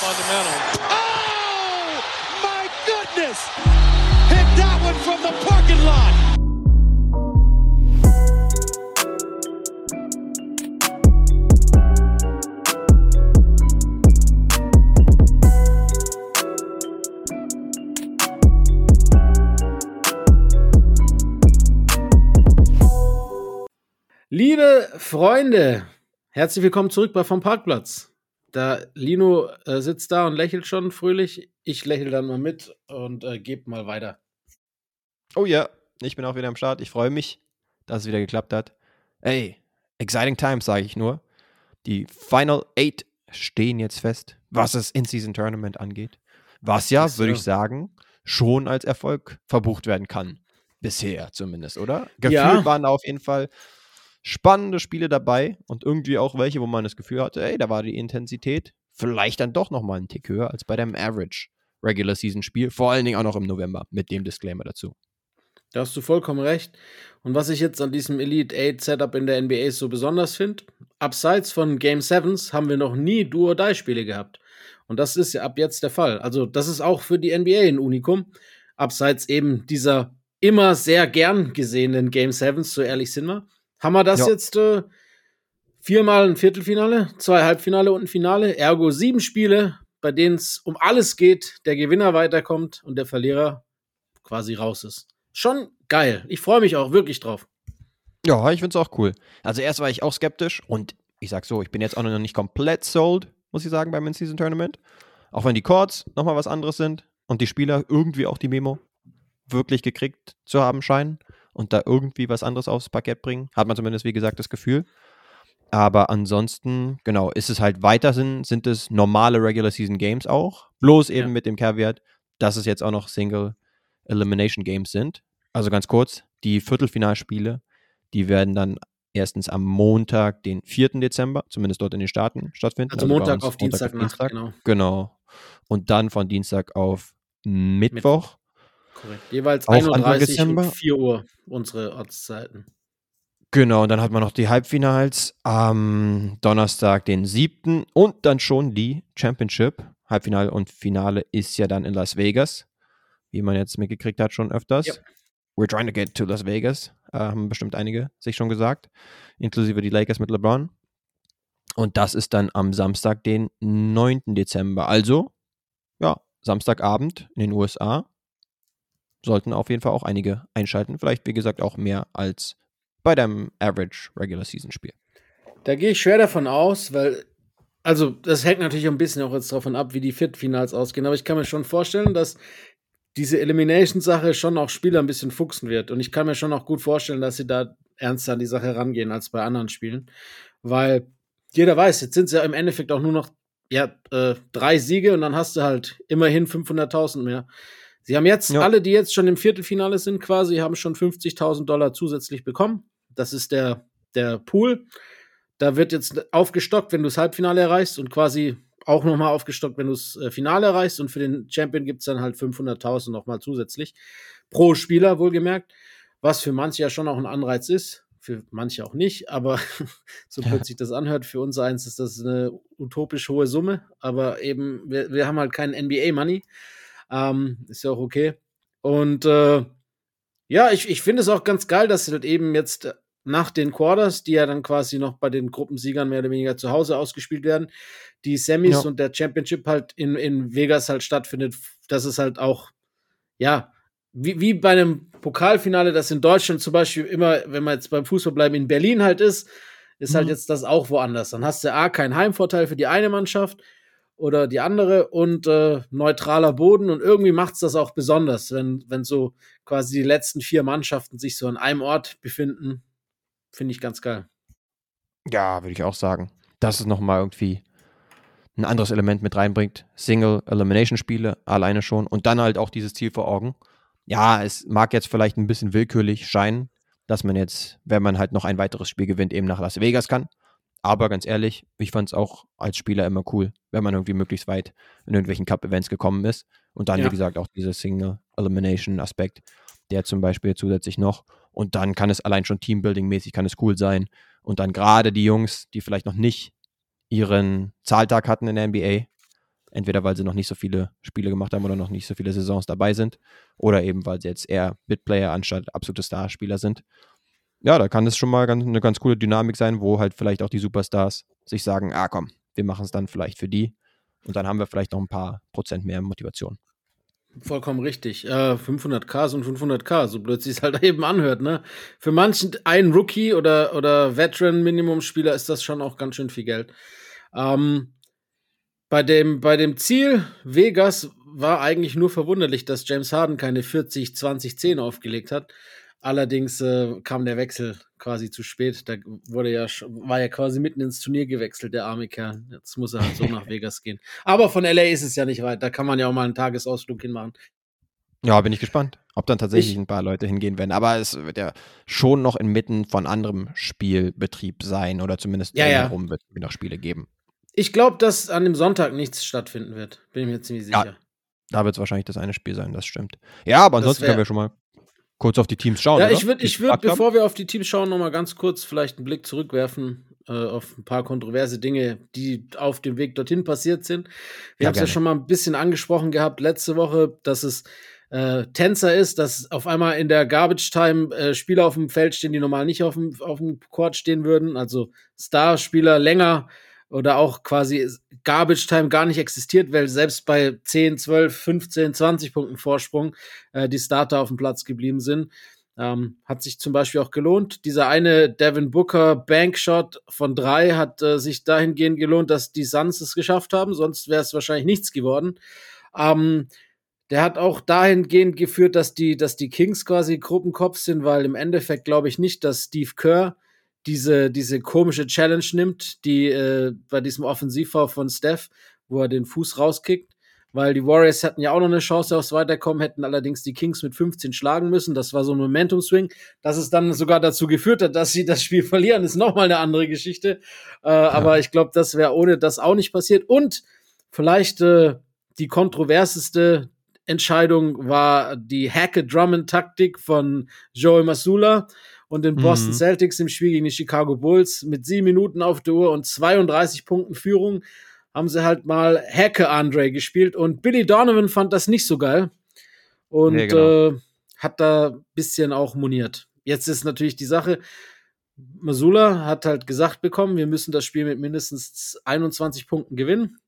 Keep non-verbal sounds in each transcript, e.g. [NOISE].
fundamental. Oh, my goodness! Hit that one from the parking lot. Liebe Freunde, herzlich willkommen zurück bei Vom Parkplatz. Da Lino äh, sitzt da und lächelt schon fröhlich. Ich lächle dann mal mit und äh, gebe mal weiter. Oh ja, ich bin auch wieder am Start. Ich freue mich, dass es wieder geklappt hat. Ey, exciting times, sage ich nur. Die Final Eight stehen jetzt fest, was das In-Season-Tournament angeht. Was ja, würde ich sagen, schon als Erfolg verbucht werden kann. Bisher zumindest, oder? Gefühlt Ja. waren da auf jeden Fall spannende Spiele dabei und irgendwie auch welche, wo man das Gefühl hatte, ey, da war die Intensität vielleicht dann doch nochmal einen Tick höher als bei dem Average Regular Season Spiel. Vor allen Dingen auch noch im November mit dem Disclaimer dazu. Da hast du vollkommen recht. Und was ich jetzt an diesem Elite 8 Setup in der NBA so besonders finde, abseits von Game 7s haben wir noch nie Duo-Die-Spiele gehabt. Und das ist ja ab jetzt der Fall. Also, das ist auch für die NBA ein Unikum. Abseits eben dieser immer sehr gern gesehenen Game 7s, so ehrlich sind wir. Haben wir das Ja. jetzt äh, viermal ein Viertelfinale, zwei Halbfinale und ein Finale, ergo sieben Spiele, bei denen es um alles geht, der Gewinner weiterkommt und der Verlierer quasi raus ist. Schon geil. Ich freue mich auch wirklich drauf. Ja, ich finde es auch cool. Also erst war ich auch skeptisch und ich sag so, ich bin jetzt auch noch nicht komplett sold, muss ich sagen, beim In-Season Tournament. Auch wenn die Chords nochmal was anderes sind und die Spieler irgendwie auch die Memo wirklich gekriegt zu haben scheinen und da irgendwie was anderes aufs Parkett bringen. Hat man zumindest, wie gesagt, das Gefühl. Aber ansonsten, genau, ist es halt weiterhin, sind es normale Regular Season Games auch. Bloß eben Ja. mit dem Caveat, dass es jetzt auch noch Single Elimination Games sind. Also ganz kurz, die Viertelfinalspiele, die werden dann erstens am Montag, den 4. Dezember, zumindest dort in den Staaten, stattfinden. Also bei Montag auf Dienstagnacht, Dienstag. genau. Genau. Und dann von Dienstag auf Mittwoch. Korrekt. Jeweils Auch Anfang 31 Dezember? und 4 Uhr unsere Ortszeiten. Genau, und dann hat man noch die Halbfinals am Donnerstag, den 7. und dann schon die Championship. Halbfinale und Finale ist ja dann in Las Vegas, wie man jetzt mitgekriegt hat schon öfters. Ja. We're trying to get to Las Vegas, äh, haben bestimmt einige sich schon gesagt, inklusive die Lakers mit LeBron. Und das ist dann am Samstag, den 9. Dezember. Also, ja, Samstagabend in den USA. Sollten auf jeden Fall auch einige einschalten. Vielleicht, wie gesagt, auch mehr als bei deinem Average Regular Season Spiel. Da gehe ich schwer davon aus, weil, also, das hängt natürlich ein bisschen auch jetzt davon ab, wie die Viertelfinals ausgehen, aber ich kann mir schon vorstellen, dass diese Elimination-Sache schon auch Spieler ein bisschen fuchsen wird. Und ich kann mir schon auch gut vorstellen, dass sie da ernster an die Sache rangehen als bei anderen Spielen. Weil jeder weiß, jetzt sind es ja im Endeffekt auch nur noch ja, äh, drei Siege und dann hast du halt immerhin 500.000 mehr. Sie haben jetzt, Ja. alle, die jetzt schon im Viertelfinale sind, quasi, haben schon 50.000 Dollar zusätzlich bekommen. Das ist der, der Pool. Da wird jetzt aufgestockt, wenn du das Halbfinale erreichst und quasi auch nochmal aufgestockt, wenn du das äh, Finale erreichst. Und für den Champion gibt es dann halt 500.000 nochmal zusätzlich. Pro Spieler wohlgemerkt. Was für manche ja schon auch ein Anreiz ist. Für manche auch nicht. Aber [LAUGHS] so Ja. sich das anhört, für uns eins ist das eine utopisch hohe Summe. Aber eben, wir, wir haben halt keinen NBA-Money. Ähm, ist ja auch okay. Und äh, ja, ich, ich finde es auch ganz geil, dass sie halt eben jetzt äh, nach den Quarters, die ja dann quasi noch bei den Gruppensiegern mehr oder weniger zu Hause ausgespielt werden, die Semis Ja. und der Championship halt in, in Vegas halt stattfindet, dass es halt auch, ja, wie, wie bei einem Pokalfinale, das in Deutschland zum Beispiel immer, wenn wir jetzt beim Fußball bleiben, in Berlin halt ist, ist halt Mhm. jetzt das auch woanders. Dann hast du A, keinen Heimvorteil für die eine Mannschaft oder die andere und äh, neutraler Boden und irgendwie macht es das auch besonders, wenn, wenn so quasi die letzten vier Mannschaften sich so an einem Ort befinden. Finde ich ganz geil. Ja, würde ich auch sagen. Dass es nochmal irgendwie ein anderes Element mit reinbringt. Single Elimination Spiele alleine schon und dann halt auch dieses Ziel vor Augen. Ja, es mag jetzt vielleicht ein bisschen willkürlich scheinen, dass man jetzt, wenn man halt noch ein weiteres Spiel gewinnt, eben nach Las Vegas kann. Aber ganz ehrlich, ich fand es auch als Spieler immer cool, wenn man irgendwie möglichst weit in irgendwelchen Cup-Events gekommen ist. Und dann, Ja. wie gesagt, auch dieser Single-Elimination-Aspekt, der zum Beispiel zusätzlich noch. Und dann kann es allein schon Teambuilding-mäßig, kann es cool sein. Und dann gerade die Jungs, die vielleicht noch nicht ihren Zahltag hatten in der NBA, Entweder weil sie noch nicht so viele Spiele gemacht haben oder noch nicht so viele Saisons dabei sind. Oder eben, weil sie jetzt eher Bitplayer anstatt absolute Starspieler sind. Ja, da kann es schon mal ganz, eine ganz coole Dynamik sein, wo halt vielleicht auch die Superstars sich sagen, ah komm, wir machen es dann vielleicht für die. Und dann haben wir vielleicht noch ein paar Prozent mehr Motivation. Vollkommen richtig. Äh, 500k sind 500k, so blöd sich es halt [LAUGHS] eben anhört. Ne? Für manchen, ein Rookie oder, oder Veteran-Minimum-Spieler ist das schon auch ganz schön viel Geld. Ähm, bei, dem, bei dem Ziel Vegas war eigentlich nur verwunderlich, dass James Harden keine 40, 20, 10 aufgelegt hat. Allerdings äh, kam der Wechsel quasi zu spät. Da wurde ja, war ja quasi mitten ins Turnier gewechselt, der arme Kerl. Jetzt muss er halt so nach [LAUGHS] Vegas gehen. Aber von LA ist es ja nicht weit. Da kann man ja auch mal einen Tagesausflug hinmachen. Ja, bin ich gespannt, ob dann tatsächlich ich, ein paar Leute hingehen werden. Aber es wird ja schon noch inmitten von anderem Spielbetrieb sein oder zumindest ja, herum ja. wird es noch Spiele geben. Ich glaube, dass an dem Sonntag nichts stattfinden wird. Bin ich mir ziemlich sicher. Ja, da wird es wahrscheinlich das eine Spiel sein, das stimmt. Ja, aber ansonsten können wir schon mal kurz auf die Teams schauen. Ja, oder? ich würde, ich würd, bevor wir auf die Teams schauen, noch mal ganz kurz vielleicht einen Blick zurückwerfen äh, auf ein paar kontroverse Dinge, die auf dem Weg dorthin passiert sind. Wir ja, haben es ja schon mal ein bisschen angesprochen gehabt letzte Woche, dass es äh, Tänzer ist, dass auf einmal in der Garbage Time äh, Spieler auf dem Feld stehen, die normal nicht auf dem, auf dem Court stehen würden. Also Starspieler länger oder auch quasi Garbage Time gar nicht existiert, weil selbst bei 10, 12, 15, 20 Punkten Vorsprung äh, die Starter auf dem Platz geblieben sind. Ähm, hat sich zum Beispiel auch gelohnt. Dieser eine Devin Booker Bankshot von drei hat äh, sich dahingehend gelohnt, dass die Suns es geschafft haben, sonst wäre es wahrscheinlich nichts geworden. Ähm, der hat auch dahingehend geführt, dass die, dass die Kings quasi Gruppenkopf sind, weil im Endeffekt glaube ich nicht, dass Steve Kerr diese, diese komische Challenge nimmt, die äh, bei diesem Offensivfoul von Steph, wo er den Fuß rauskickt, weil die Warriors hatten ja auch noch eine Chance aufs Weiterkommen, hätten allerdings die Kings mit 15 schlagen müssen. Das war so ein Momentum-Swing. Dass es dann sogar dazu geführt hat, dass sie das Spiel [LAUGHS] verlieren, ist nochmal eine andere Geschichte. Äh, ja. Aber ich glaube, das wäre ohne das auch nicht passiert. Und vielleicht äh, die kontroverseste Entscheidung war die Hacke-Drummond-Taktik von Joey Masula und den Boston mhm. Celtics im Spiel gegen die Chicago Bulls mit sieben Minuten auf der Uhr und 32 Punkten Führung haben sie halt mal Hacke Andre gespielt und Billy Donovan fand das nicht so geil und nee, genau. äh, hat da ein bisschen auch moniert. Jetzt ist natürlich die Sache, Masula hat halt gesagt bekommen, wir müssen das Spiel mit mindestens 21 Punkten gewinnen,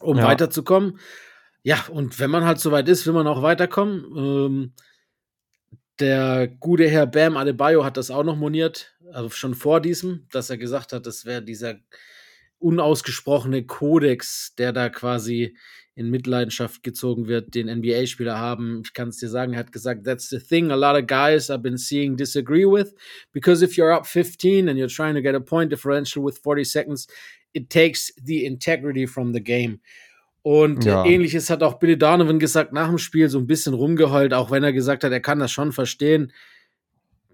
um ja. weiterzukommen. Ja, und wenn man halt soweit ist, will man auch weiterkommen. Ähm, der gute Herr Bam Adebayo hat das auch noch moniert, also schon vor diesem, dass er gesagt hat, das wäre dieser unausgesprochene Kodex, der da quasi in Mitleidenschaft gezogen wird, den NBA-Spieler haben. Ich kann es dir sagen, er hat gesagt, that's the thing a lot of guys I've been seeing disagree with, because if you're up 15 and you're trying to get a point differential with 40 seconds, it takes the integrity from the game. Und ja. ähnliches hat auch Billy Donovan gesagt nach dem Spiel, so ein bisschen rumgeheult, auch wenn er gesagt hat, er kann das schon verstehen.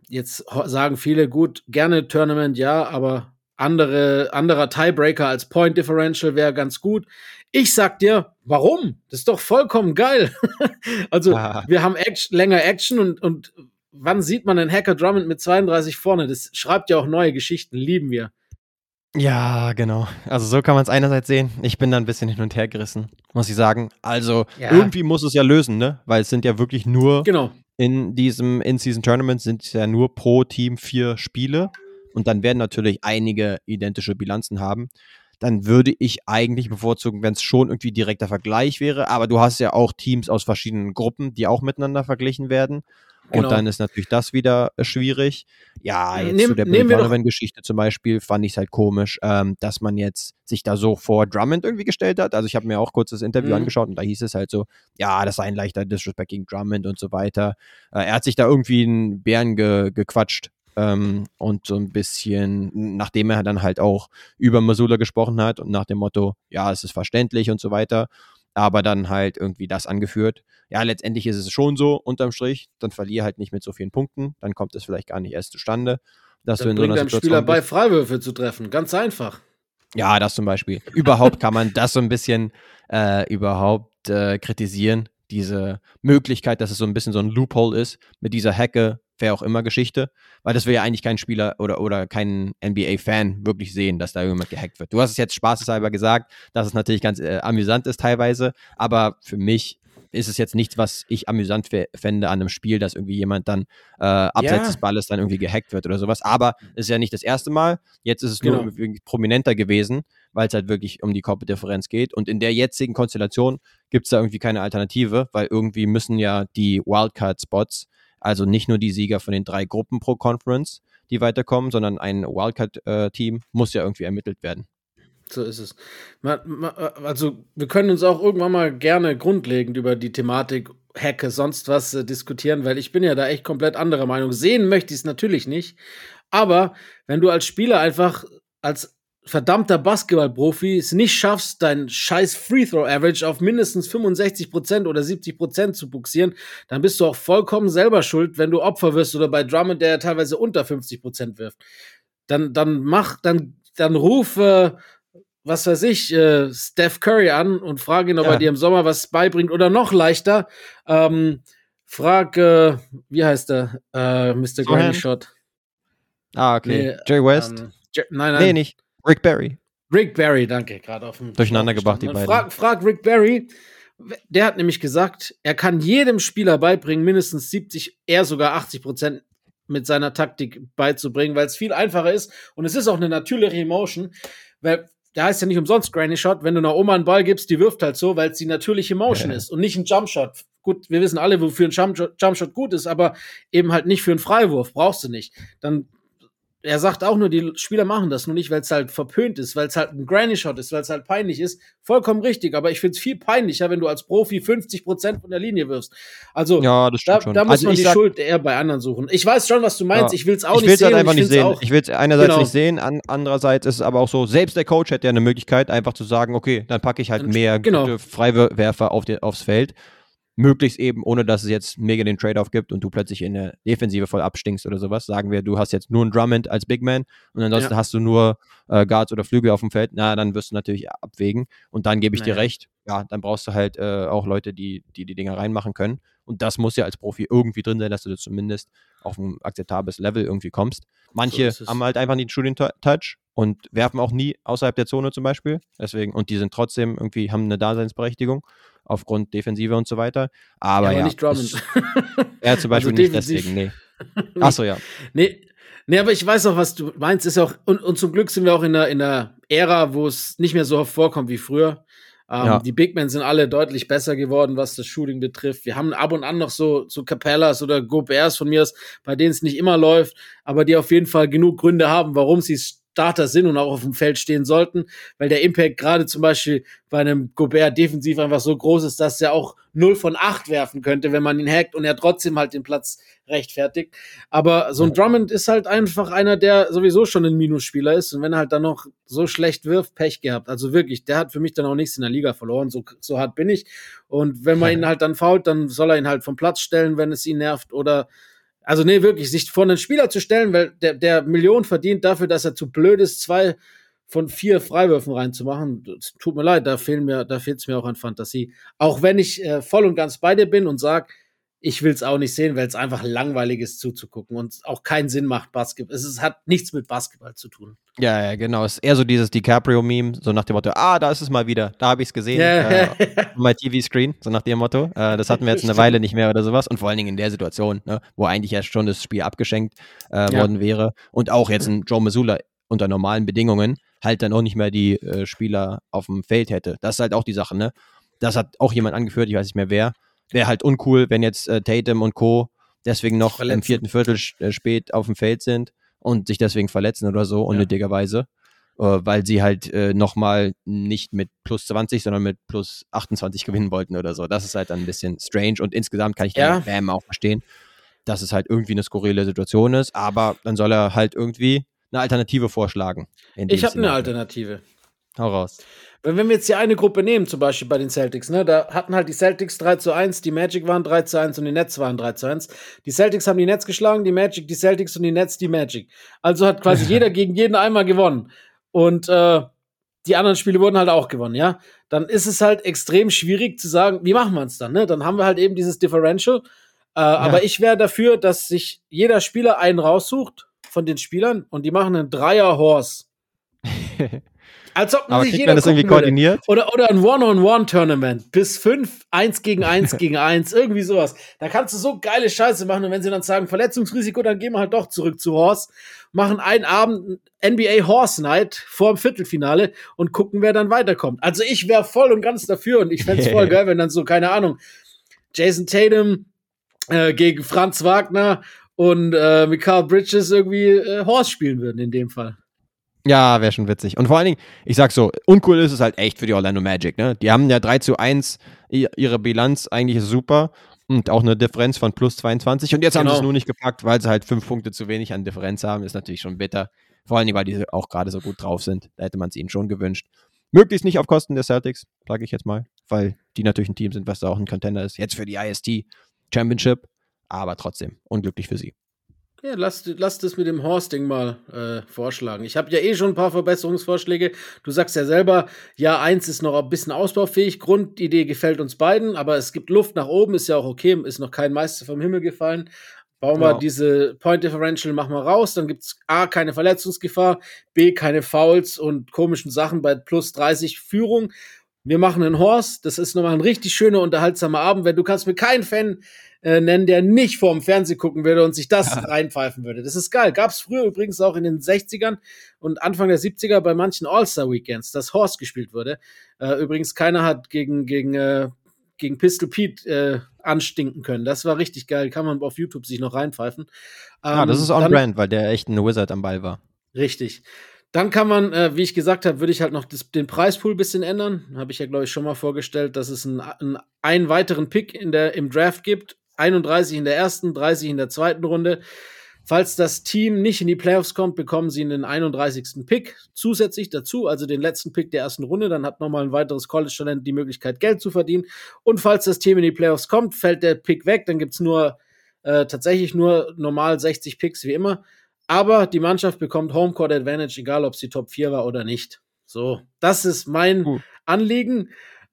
Jetzt sagen viele, gut, gerne Tournament, ja, aber andere, anderer Tiebreaker als Point Differential wäre ganz gut. Ich sag dir, warum? Das ist doch vollkommen geil. [LAUGHS] also, ah. wir haben Action, länger Action und, und wann sieht man einen Hacker Drummond mit 32 vorne? Das schreibt ja auch neue Geschichten, lieben wir. Ja, genau. Also so kann man es einerseits sehen. Ich bin da ein bisschen hin und her gerissen, muss ich sagen. Also ja. irgendwie muss es ja lösen, ne? Weil es sind ja wirklich nur genau. in diesem In-Season-Tournament sind es ja nur pro Team vier Spiele. Und dann werden natürlich einige identische Bilanzen haben. Dann würde ich eigentlich bevorzugen, wenn es schon irgendwie direkter Vergleich wäre. Aber du hast ja auch Teams aus verschiedenen Gruppen, die auch miteinander verglichen werden. Genau. Und dann ist natürlich das wieder äh, schwierig. Ja, jetzt Nehm, zu der Donovan-Geschichte zum Beispiel fand ich es halt komisch, ähm, dass man jetzt sich da so vor Drummond irgendwie gestellt hat. Also ich habe mir auch kurz das Interview mhm. angeschaut und da hieß es halt so, ja, das sei ein leichter Disrespect gegen Drummond und so weiter. Äh, er hat sich da irgendwie einen Bären ge gequatscht ähm, und so ein bisschen, nachdem er dann halt auch über Masula gesprochen hat und nach dem Motto, ja, es ist verständlich und so weiter, aber dann halt irgendwie das angeführt. Ja, letztendlich ist es schon so, unterm Strich, dann verliere halt nicht mit so vielen Punkten, dann kommt es vielleicht gar nicht erst zustande. Dass dann du in so einer Spieler bei Freiwürfe zu treffen, ganz einfach. Ja, das zum Beispiel. überhaupt kann man das so ein bisschen äh, überhaupt äh, kritisieren, diese Möglichkeit, dass es so ein bisschen so ein Loophole ist mit dieser Hacke wer auch immer Geschichte, weil das will ja eigentlich kein Spieler oder, oder kein NBA-Fan wirklich sehen, dass da jemand gehackt wird. Du hast es jetzt spaßeshalber gesagt, dass es natürlich ganz äh, amüsant ist teilweise, aber für mich ist es jetzt nichts, was ich amüsant fände an einem Spiel, dass irgendwie jemand dann äh, abseits ja. des Balles dann irgendwie gehackt wird oder sowas. Aber es ist ja nicht das erste Mal. Jetzt ist es genau. nur prominenter gewesen, weil es halt wirklich um die Korpedifferenz geht. Und in der jetzigen Konstellation gibt es da irgendwie keine Alternative, weil irgendwie müssen ja die Wildcard-Spots, also nicht nur die Sieger von den drei Gruppen pro Conference, die weiterkommen, sondern ein Wildcard-Team äh, muss ja irgendwie ermittelt werden. So ist es. Also, wir können uns auch irgendwann mal gerne grundlegend über die Thematik Hacke, sonst was äh, diskutieren, weil ich bin ja da echt komplett anderer Meinung. Sehen möchte ich es natürlich nicht. Aber wenn du als Spieler einfach als verdammter Basketballprofi es nicht schaffst, dein scheiß Free Throw Average auf mindestens 65% oder 70% zu buxieren, dann bist du auch vollkommen selber schuld, wenn du Opfer wirst oder bei Drummond, der teilweise unter 50% wirft. Dann, dann mach, dann, dann ruf äh, was weiß ich, äh, Steph Curry an und frage ihn, ob ja. er dir im Sommer was beibringt oder noch leichter. Ähm, frag, äh, wie heißt der? Äh, Mr. Granny Shot. Ah, okay. Nee, Jay West? Ähm, nein, nein. Nee, nicht. Rick Barry. Rick Barry, danke, gerade auf dem. Durcheinander gebracht, die beiden. Frag, frag Rick Barry. Der hat nämlich gesagt, er kann jedem Spieler beibringen, mindestens 70, eher sogar 80 Prozent mit seiner Taktik beizubringen, weil es viel einfacher ist und es ist auch eine natürliche Emotion, weil der heißt ja nicht umsonst Granny Shot. Wenn du einer Oma einen Ball gibst, die wirft halt so, weil es die natürliche Motion ja. ist und nicht ein Jumpshot. Gut, wir wissen alle, wofür ein Jumpshot gut ist, aber eben halt nicht für einen Freiwurf. Brauchst du nicht. Dann er sagt auch nur, die Spieler machen das nur nicht, weil es halt verpönt ist, weil es halt ein Granny Shot ist, weil es halt peinlich ist. Vollkommen richtig, aber ich finde es viel peinlicher, wenn du als Profi 50 Prozent von der Linie wirfst. Also ja, da, da, muss also man die sag, Schuld eher bei anderen suchen. Ich weiß schon, was du meinst. Ja. Ich will es auch ich nicht sehen. Halt einfach nicht sehen. Ich will es einerseits genau. nicht sehen, an, andererseits ist es aber auch so, selbst der Coach hätte ja eine Möglichkeit, einfach zu sagen, okay, dann packe ich halt mehr genau. Freiwerfer auf die, aufs Feld möglichst eben, ohne dass es jetzt mega den Trade-off gibt und du plötzlich in der Defensive voll abstinkst oder sowas. Sagen wir, du hast jetzt nur einen Drummond als Big Man und ansonsten ja. hast du nur äh, Guards oder Flügel auf dem Feld. Na, dann wirst du natürlich abwägen. Und dann gebe ich naja. dir recht, ja, dann brauchst du halt äh, auch Leute, die, die die Dinger reinmachen können. Und das muss ja als Profi irgendwie drin sein, dass du zumindest auf ein akzeptables Level irgendwie kommst. Manche so haben halt einfach nicht den Shooting-Touch und werfen auch nie außerhalb der Zone zum Beispiel. Deswegen, und die sind trotzdem irgendwie, haben eine Daseinsberechtigung aufgrund Defensive und so weiter. Aber ja, aber ja nicht Drummond. ja, zum [LAUGHS] Beispiel also nicht deswegen, nee. [LAUGHS] Achso, ja. Nee, nee, aber ich weiß auch, was du meinst. Ist auch, und, und zum Glück sind wir auch in einer, in einer Ära, wo es nicht mehr so oft vorkommt wie früher. Ähm, ja. Die Big Men sind alle deutlich besser geworden, was das Shooting betrifft. Wir haben ab und an noch so, so Capellas oder Goberts von mir aus, bei denen es nicht immer läuft, aber die auf jeden Fall genug Gründe haben, warum sie es Starter sind und auch auf dem Feld stehen sollten, weil der Impact gerade zum Beispiel bei einem Gobert defensiv einfach so groß ist, dass er auch 0 von 8 werfen könnte, wenn man ihn hackt und er trotzdem halt den Platz rechtfertigt. Aber so ein Drummond ist halt einfach einer, der sowieso schon ein Minusspieler ist und wenn er halt dann noch so schlecht wirft, Pech gehabt. Also wirklich, der hat für mich dann auch nichts in der Liga verloren, so, so hart bin ich. Und wenn man ihn halt dann fault, dann soll er ihn halt vom Platz stellen, wenn es ihn nervt oder also nee, wirklich, sich vor einen Spieler zu stellen, weil der, der Millionen verdient dafür, dass er zu blöd ist, zwei von vier Freiwürfen reinzumachen. Tut mir leid, da fehlt mir, da fehlt es mir auch an Fantasie. Auch wenn ich äh, voll und ganz bei dir bin und sage, ich will es auch nicht sehen, weil es einfach langweilig ist zuzugucken und auch keinen Sinn macht, Basketball. Es ist, hat nichts mit Basketball zu tun. Ja, ja, genau. Es ist eher so dieses DiCaprio-Meme, so nach dem Motto, ah, da ist es mal wieder, da habe ich es gesehen, ja. äh, mein TV-Screen, so nach dem Motto. Äh, das hatten wir jetzt eine Weile nicht mehr oder sowas. Und vor allen Dingen in der Situation, ne, wo eigentlich ja schon das Spiel abgeschenkt äh, ja. worden wäre. Und auch jetzt ein Joe Missoula unter normalen Bedingungen halt dann auch nicht mehr die äh, Spieler auf dem Feld hätte. Das ist halt auch die Sache, ne? Das hat auch jemand angeführt, ich weiß nicht mehr wer, wäre halt uncool, wenn jetzt äh, Tatum und Co. deswegen noch verletzen. im vierten Viertel äh, spät auf dem Feld sind und sich deswegen verletzen oder so, unnötigerweise. Ja. Äh, weil sie halt äh, nochmal nicht mit plus 20, sondern mit plus 28 gewinnen wollten oder so. Das ist halt dann ein bisschen strange und insgesamt kann ich ja. Bam auch verstehen, dass es halt irgendwie eine skurrile Situation ist, aber dann soll er halt irgendwie eine Alternative vorschlagen. Ich habe eine Alternative. Hau raus. Wenn, wenn wir jetzt die eine Gruppe nehmen, zum Beispiel bei den Celtics, ne, da hatten halt die Celtics 3 zu 1, die Magic waren 3 zu 1 und die Nets waren 3 zu 1. Die Celtics haben die Nets geschlagen, die Magic, die Celtics und die Nets die Magic. Also hat quasi [LAUGHS] jeder gegen jeden einmal gewonnen. Und äh, die anderen Spiele wurden halt auch gewonnen, ja. Dann ist es halt extrem schwierig zu sagen, wie machen wir es dann, ne? Dann haben wir halt eben dieses Differential. Äh, ja. Aber ich wäre dafür, dass sich jeder Spieler einen raussucht von den Spielern und die machen einen Dreier-Horse. [LAUGHS] Als ob Aber sich jeder das irgendwie koordiniert? Oder, oder ein One-on-One-Tournament. Bis fünf, eins gegen eins gegen eins, irgendwie sowas. Da kannst du so geile Scheiße machen. Und wenn sie dann sagen, Verletzungsrisiko, dann gehen wir halt doch zurück zu Horse, machen einen Abend NBA Horse Night vor dem Viertelfinale und gucken, wer dann weiterkommt. Also ich wäre voll und ganz dafür und ich fände es [LAUGHS] voll geil, wenn dann so, keine Ahnung, Jason Tatum äh, gegen Franz Wagner und äh, Mikael Bridges irgendwie äh, Horse spielen würden in dem Fall. Ja, wäre schon witzig. Und vor allen Dingen, ich sag so, uncool ist es halt echt für die Orlando Magic, ne? Die haben ja 3 zu 1, ihre Bilanz eigentlich super und auch eine Differenz von plus 22. Und jetzt genau. haben sie es nur nicht gepackt, weil sie halt fünf Punkte zu wenig an Differenz haben. Ist natürlich schon bitter. Vor allen Dingen, weil die auch gerade so gut drauf sind. Da hätte man es ihnen schon gewünscht. Möglichst nicht auf Kosten der Celtics, sage ich jetzt mal, weil die natürlich ein Team sind, was da auch ein Contender ist. Jetzt für die IST Championship, aber trotzdem unglücklich für sie. Ja, lasst, lasst es mit dem Horsting mal äh, vorschlagen. Ich habe ja eh schon ein paar Verbesserungsvorschläge. Du sagst ja selber, ja, eins ist noch ein bisschen ausbaufähig. Grundidee gefällt uns beiden, aber es gibt Luft nach oben, ist ja auch okay, ist noch kein Meister vom Himmel gefallen. Bauen wir genau. diese Point Differential, machen wir raus, dann gibt es A, keine Verletzungsgefahr, B, keine Fouls und komischen Sachen bei plus 30 Führung. Wir machen einen Horse, das ist nochmal ein richtig schöner, unterhaltsamer Abend. Wenn du kannst mir keinen Fan äh, nennen, der nicht vorm Fernsehen gucken würde und sich das ja. reinpfeifen würde. Das ist geil. Gab es früher übrigens auch in den 60ern und Anfang der 70er bei manchen All-Star-Weekends, dass Horse gespielt wurde. Äh, übrigens, keiner hat gegen, gegen, äh, gegen Pistol Pete äh, anstinken können. Das war richtig geil. Kann man auf YouTube sich noch reinpfeifen. Ähm, ja, das ist on brand, weil der echt ein Wizard am Ball war. Richtig. Dann kann man, äh, wie ich gesagt habe, würde ich halt noch das, den Preispool ein bisschen ändern. Habe ich ja, glaube ich, schon mal vorgestellt, dass es einen, einen, einen weiteren Pick in der, im Draft gibt 31 in der ersten, 30 in der zweiten Runde. Falls das Team nicht in die Playoffs kommt, bekommen sie einen 31. Pick zusätzlich dazu, also den letzten Pick der ersten Runde. Dann hat nochmal ein weiteres College-Talent die Möglichkeit, Geld zu verdienen. Und falls das Team in die Playoffs kommt, fällt der Pick weg. Dann gibt's nur äh, tatsächlich nur normal 60 Picks wie immer. Aber die Mannschaft bekommt Homecourt Advantage, egal ob sie Top 4 war oder nicht. So, das ist mein uh. Anliegen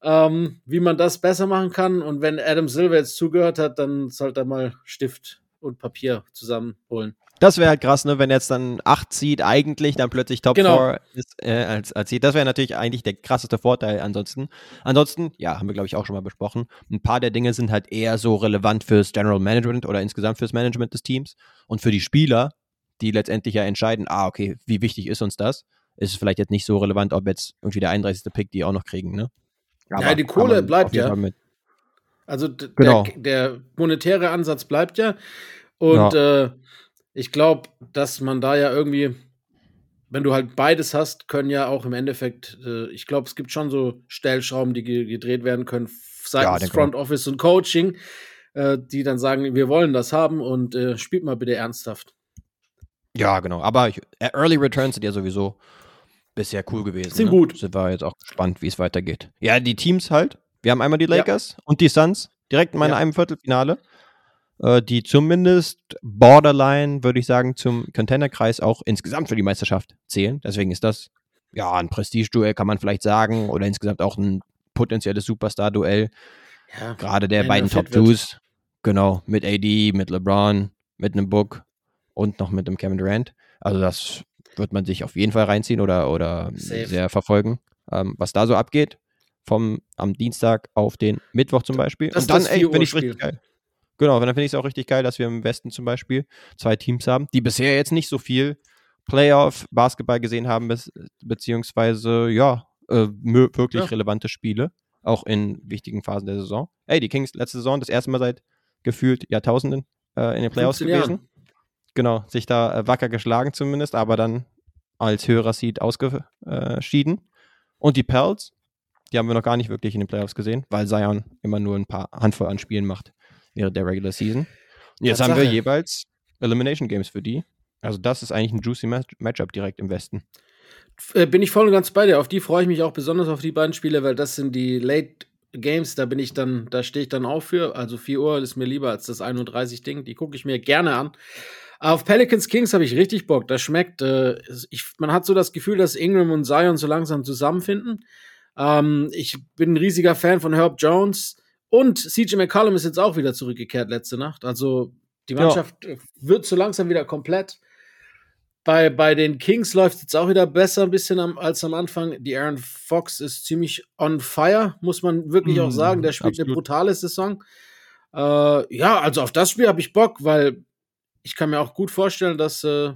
ähm, wie man das besser machen kann. Und wenn Adam Silver jetzt zugehört hat, dann sollte er mal Stift und Papier zusammenholen. Das wäre halt krass, ne, wenn er jetzt dann 8 zieht, eigentlich dann plötzlich Top 4 genau. ist, äh, als, als Seed. Das wäre natürlich eigentlich der krasseste Vorteil ansonsten. Ansonsten, ja, haben wir glaube ich auch schon mal besprochen. Ein paar der Dinge sind halt eher so relevant fürs General Management oder insgesamt fürs Management des Teams und für die Spieler, die letztendlich ja entscheiden, ah, okay, wie wichtig ist uns das? Ist es vielleicht jetzt nicht so relevant, ob jetzt irgendwie der 31. Pick die auch noch kriegen, ne? Aber ja, die Kohle bleibt ja. Also genau. der, der, monetäre Ansatz bleibt ja. Und ja. Äh, ich glaube, dass man da ja irgendwie, wenn du halt beides hast, können ja auch im Endeffekt, äh, ich glaube, es gibt schon so Stellschrauben, die ge gedreht werden können seitens ja, Front Office und Coaching, äh, die dann sagen, wir wollen das haben und äh, spielt mal bitte ernsthaft. Ja, genau. Aber äh, Early Returns sind ja sowieso bisher cool gewesen. Sind ne? gut. Sind wir jetzt auch gespannt, wie es weitergeht. Ja, die Teams halt. Wir haben einmal die Lakers ja. und die Suns direkt in ja. einem Viertelfinale, äh, die zumindest borderline, würde ich sagen, zum Contender-Kreis auch insgesamt für die Meisterschaft zählen. Deswegen ist das ja ein Prestige-Duell, kann man vielleicht sagen, oder insgesamt auch ein potenzielles Superstar-Duell. Ja, Gerade der beiden Top-Twos. Genau, mit AD, mit LeBron, mit einem Book und noch mit einem Kevin Durant. Also das wird man sich auf jeden Fall reinziehen oder, oder sehr verfolgen, ähm, was da so abgeht. Vom am Dienstag auf den Mittwoch zum Beispiel. Das Und dann, finde ich richtig geil. Genau, dann finde ich es auch richtig geil, dass wir im Westen zum Beispiel zwei Teams haben, die bisher jetzt nicht so viel Playoff-Basketball gesehen haben, be beziehungsweise ja, äh, wirklich ja. relevante Spiele, auch in wichtigen Phasen der Saison. Ey, die Kings letzte Saison das erste Mal seit gefühlt Jahrtausenden äh, in den Playoffs gewesen. Jahren. Genau, sich da äh, wacker geschlagen zumindest, aber dann als höherer Seed ausgeschieden. Und die Pels, die haben wir noch gar nicht wirklich in den Playoffs gesehen, weil Zion immer nur ein paar Handvoll an Spielen macht während der Regular Season. Und jetzt haben wir jeweils Elimination Games für die. Also das ist eigentlich ein juicy Matchup direkt im Westen. Äh, bin ich voll und ganz bei dir. Auf die freue ich mich auch besonders auf die beiden Spiele, weil das sind die Late Games, da bin ich dann, da stehe ich dann auch für. Also 4 Uhr ist mir lieber als das 31 Ding. Die gucke ich mir gerne an. Auf Pelicans Kings habe ich richtig Bock. Das schmeckt. Äh, ich, man hat so das Gefühl, dass Ingram und Zion so langsam zusammenfinden. Ähm, ich bin ein riesiger Fan von Herb Jones Und CJ McCollum ist jetzt auch wieder zurückgekehrt letzte Nacht. Also die Mannschaft ja. wird so langsam wieder komplett. Bei, bei den Kings läuft es jetzt auch wieder besser ein bisschen am, als am Anfang. Die Aaron Fox ist ziemlich on fire, muss man wirklich mm, auch sagen. Der spielt absolut. eine brutale Saison. Äh, ja, also auf das Spiel habe ich Bock, weil ich kann mir auch gut vorstellen, dass äh,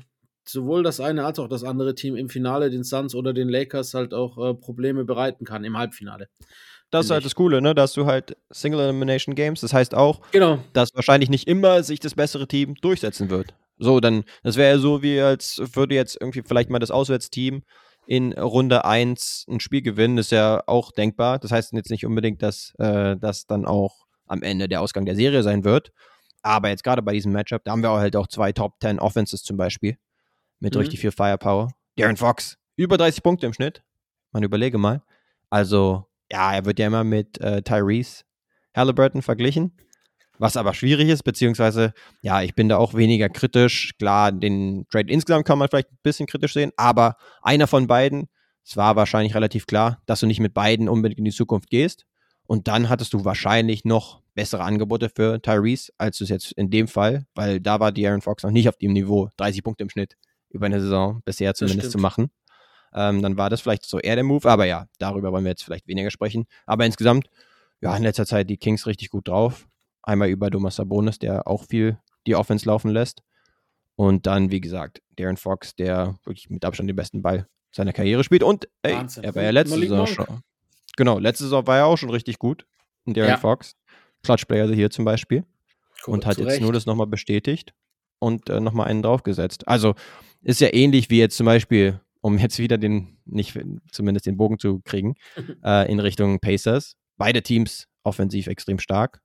sowohl das eine als auch das andere Team im Finale den Suns oder den Lakers halt auch äh, Probleme bereiten kann im Halbfinale. Das ist halt das Coole, ne? Dass du halt Single Elimination Games, das heißt auch, genau. dass wahrscheinlich nicht immer sich das bessere Team durchsetzen wird. So, dann, das wäre ja so, wie als würde jetzt irgendwie vielleicht mal das Auswärtsteam in Runde 1 ein Spiel gewinnen, ist ja auch denkbar. Das heißt jetzt nicht unbedingt, dass äh, das dann auch am Ende der Ausgang der Serie sein wird. Aber jetzt gerade bei diesem Matchup, da haben wir halt auch zwei Top 10 Offenses zum Beispiel. Mit mhm. richtig viel Firepower. Darren Fox, über 30 Punkte im Schnitt. Man überlege mal. Also, ja, er wird ja immer mit äh, Tyrese Halliburton verglichen was aber schwierig ist, beziehungsweise, ja, ich bin da auch weniger kritisch. Klar, den Trade insgesamt kann man vielleicht ein bisschen kritisch sehen, aber einer von beiden, es war wahrscheinlich relativ klar, dass du nicht mit beiden unbedingt in die Zukunft gehst. Und dann hattest du wahrscheinlich noch bessere Angebote für Tyrese, als es jetzt in dem Fall, weil da war die Aaron Fox noch nicht auf dem Niveau, 30 Punkte im Schnitt über eine Saison bisher zumindest zu machen. Ähm, dann war das vielleicht so eher der Move, aber ja, darüber wollen wir jetzt vielleicht weniger sprechen. Aber insgesamt, ja, in letzter Zeit die Kings richtig gut drauf. Einmal über Thomas Sabonis, der auch viel die Offense laufen lässt. Und dann, wie gesagt, Darren Fox, der wirklich mit Abstand den besten Ball seiner Karriere spielt. Und ey, Wahnsinn. er war ja letzte Saison schon. Genau, letzte Saison war er auch schon richtig gut. Und Darren ja. Fox, Clutch-Player hier zum Beispiel. Cool, und hat jetzt Recht. nur das nochmal bestätigt und äh, nochmal einen draufgesetzt. Also ist ja ähnlich wie jetzt zum Beispiel, um jetzt wieder den, nicht zumindest den Bogen zu kriegen, [LAUGHS] äh, in Richtung Pacers. Beide Teams offensiv extrem stark.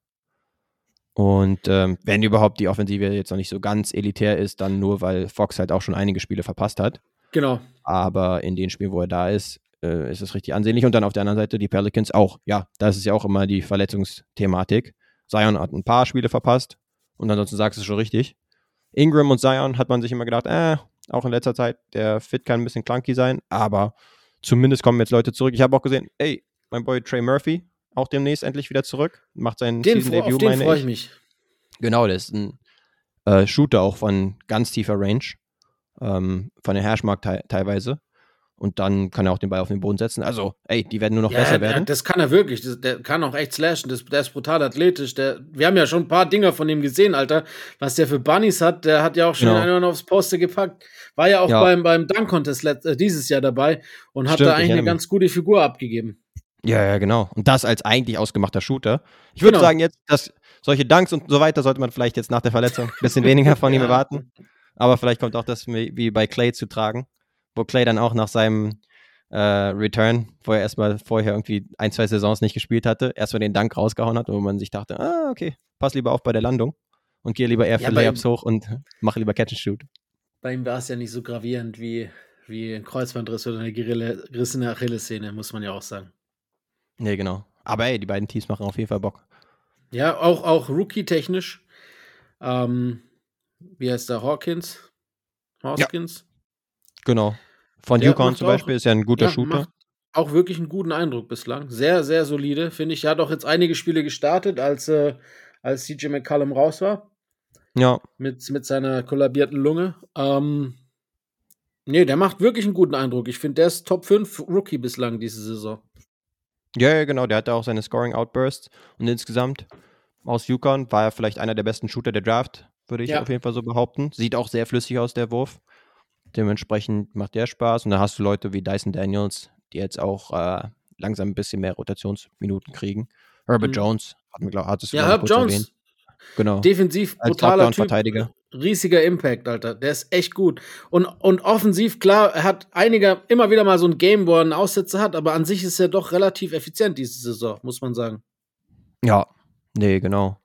Und ähm, wenn überhaupt die Offensive jetzt noch nicht so ganz elitär ist, dann nur, weil Fox halt auch schon einige Spiele verpasst hat. Genau. Aber in den Spielen, wo er da ist, äh, ist es richtig ansehnlich. Und dann auf der anderen Seite die Pelicans auch. Ja, das ist ja auch immer die Verletzungsthematik. Zion hat ein paar Spiele verpasst und ansonsten sagst du es schon richtig. Ingram und Zion hat man sich immer gedacht, äh, auch in letzter Zeit, der Fit kann ein bisschen clunky sein, aber zumindest kommen jetzt Leute zurück. Ich habe auch gesehen, ey, mein Boy Trey Murphy auch demnächst endlich wieder zurück. Macht sein Season-Debüt, meine ich. freue ich mich. Genau, der ist ein äh, Shooter auch von ganz tiefer Range. Ähm, von der Herschmark te teilweise. Und dann kann er auch den Ball auf den Boden setzen. Also, ey, die werden nur noch ja, besser werden. Das kann er wirklich. Das, der kann auch echt slashen. Das, der ist brutal athletisch. Der, wir haben ja schon ein paar Dinger von ihm gesehen, Alter. Was der für Bunnies hat, der hat ja auch schon genau. einen aufs Poster gepackt. War ja auch ja. beim, beim Dunk Contest äh, dieses Jahr dabei und hat Stimmt, da eigentlich eine ganz gute Figur abgegeben. Ja, ja, genau. Und das als eigentlich ausgemachter Shooter. Ich würde genau. sagen, jetzt, dass solche Dunks und so weiter sollte man vielleicht jetzt nach der Verletzung ein bisschen weniger von [LAUGHS] ihm erwarten. Aber vielleicht kommt auch das wie bei Clay zu tragen, wo Clay dann auch nach seinem äh, Return, wo er erstmal vorher irgendwie ein, zwei Saisons nicht gespielt hatte, erstmal den Dank rausgehauen hat, wo man sich dachte, ah, okay, pass lieber auf bei der Landung und gehe lieber eher für ja, Layups hoch und mache lieber Catch and Shoot. Bei ihm war es ja nicht so gravierend wie, wie ein Kreuzbandriss oder eine gerissene Achillessehne, muss man ja auch sagen. Nee, genau. Aber ey, die beiden Teams machen auf jeden Fall Bock. Ja, auch, auch Rookie-technisch. Ähm, wie heißt der? Hawkins? Hawkins? Ja. Genau. Von der Yukon zum Beispiel auch, ist ja ein guter ja, Shooter. Auch wirklich einen guten Eindruck bislang. Sehr, sehr solide, finde ich. Er hat auch jetzt einige Spiele gestartet, als, äh, als CJ McCallum raus war. Ja. Mit, mit seiner kollabierten Lunge. Ähm, nee, der macht wirklich einen guten Eindruck. Ich finde, der ist Top 5 Rookie bislang diese Saison. Ja, ja, genau. Der hatte auch seine Scoring-Outbursts. Und insgesamt aus Yukon war er vielleicht einer der besten Shooter der Draft, würde ich ja. auf jeden Fall so behaupten. Sieht auch sehr flüssig aus, der Wurf. Dementsprechend macht der Spaß. Und da hast du Leute wie Dyson Daniels, die jetzt auch äh, langsam ein bisschen mehr Rotationsminuten kriegen. Herbert mhm. Jones, hatten wir, glaub, hattest du ja, Herb Jones. Erwähnt. Genau. Defensiv brutaler Typ. Verteidiger riesiger Impact, Alter. Der ist echt gut. Und, und offensiv, klar, er hat einige, immer wieder mal so ein Game, wo er einen Aussetzer hat, aber an sich ist er doch relativ effizient diese Saison, muss man sagen. Ja, nee, genau.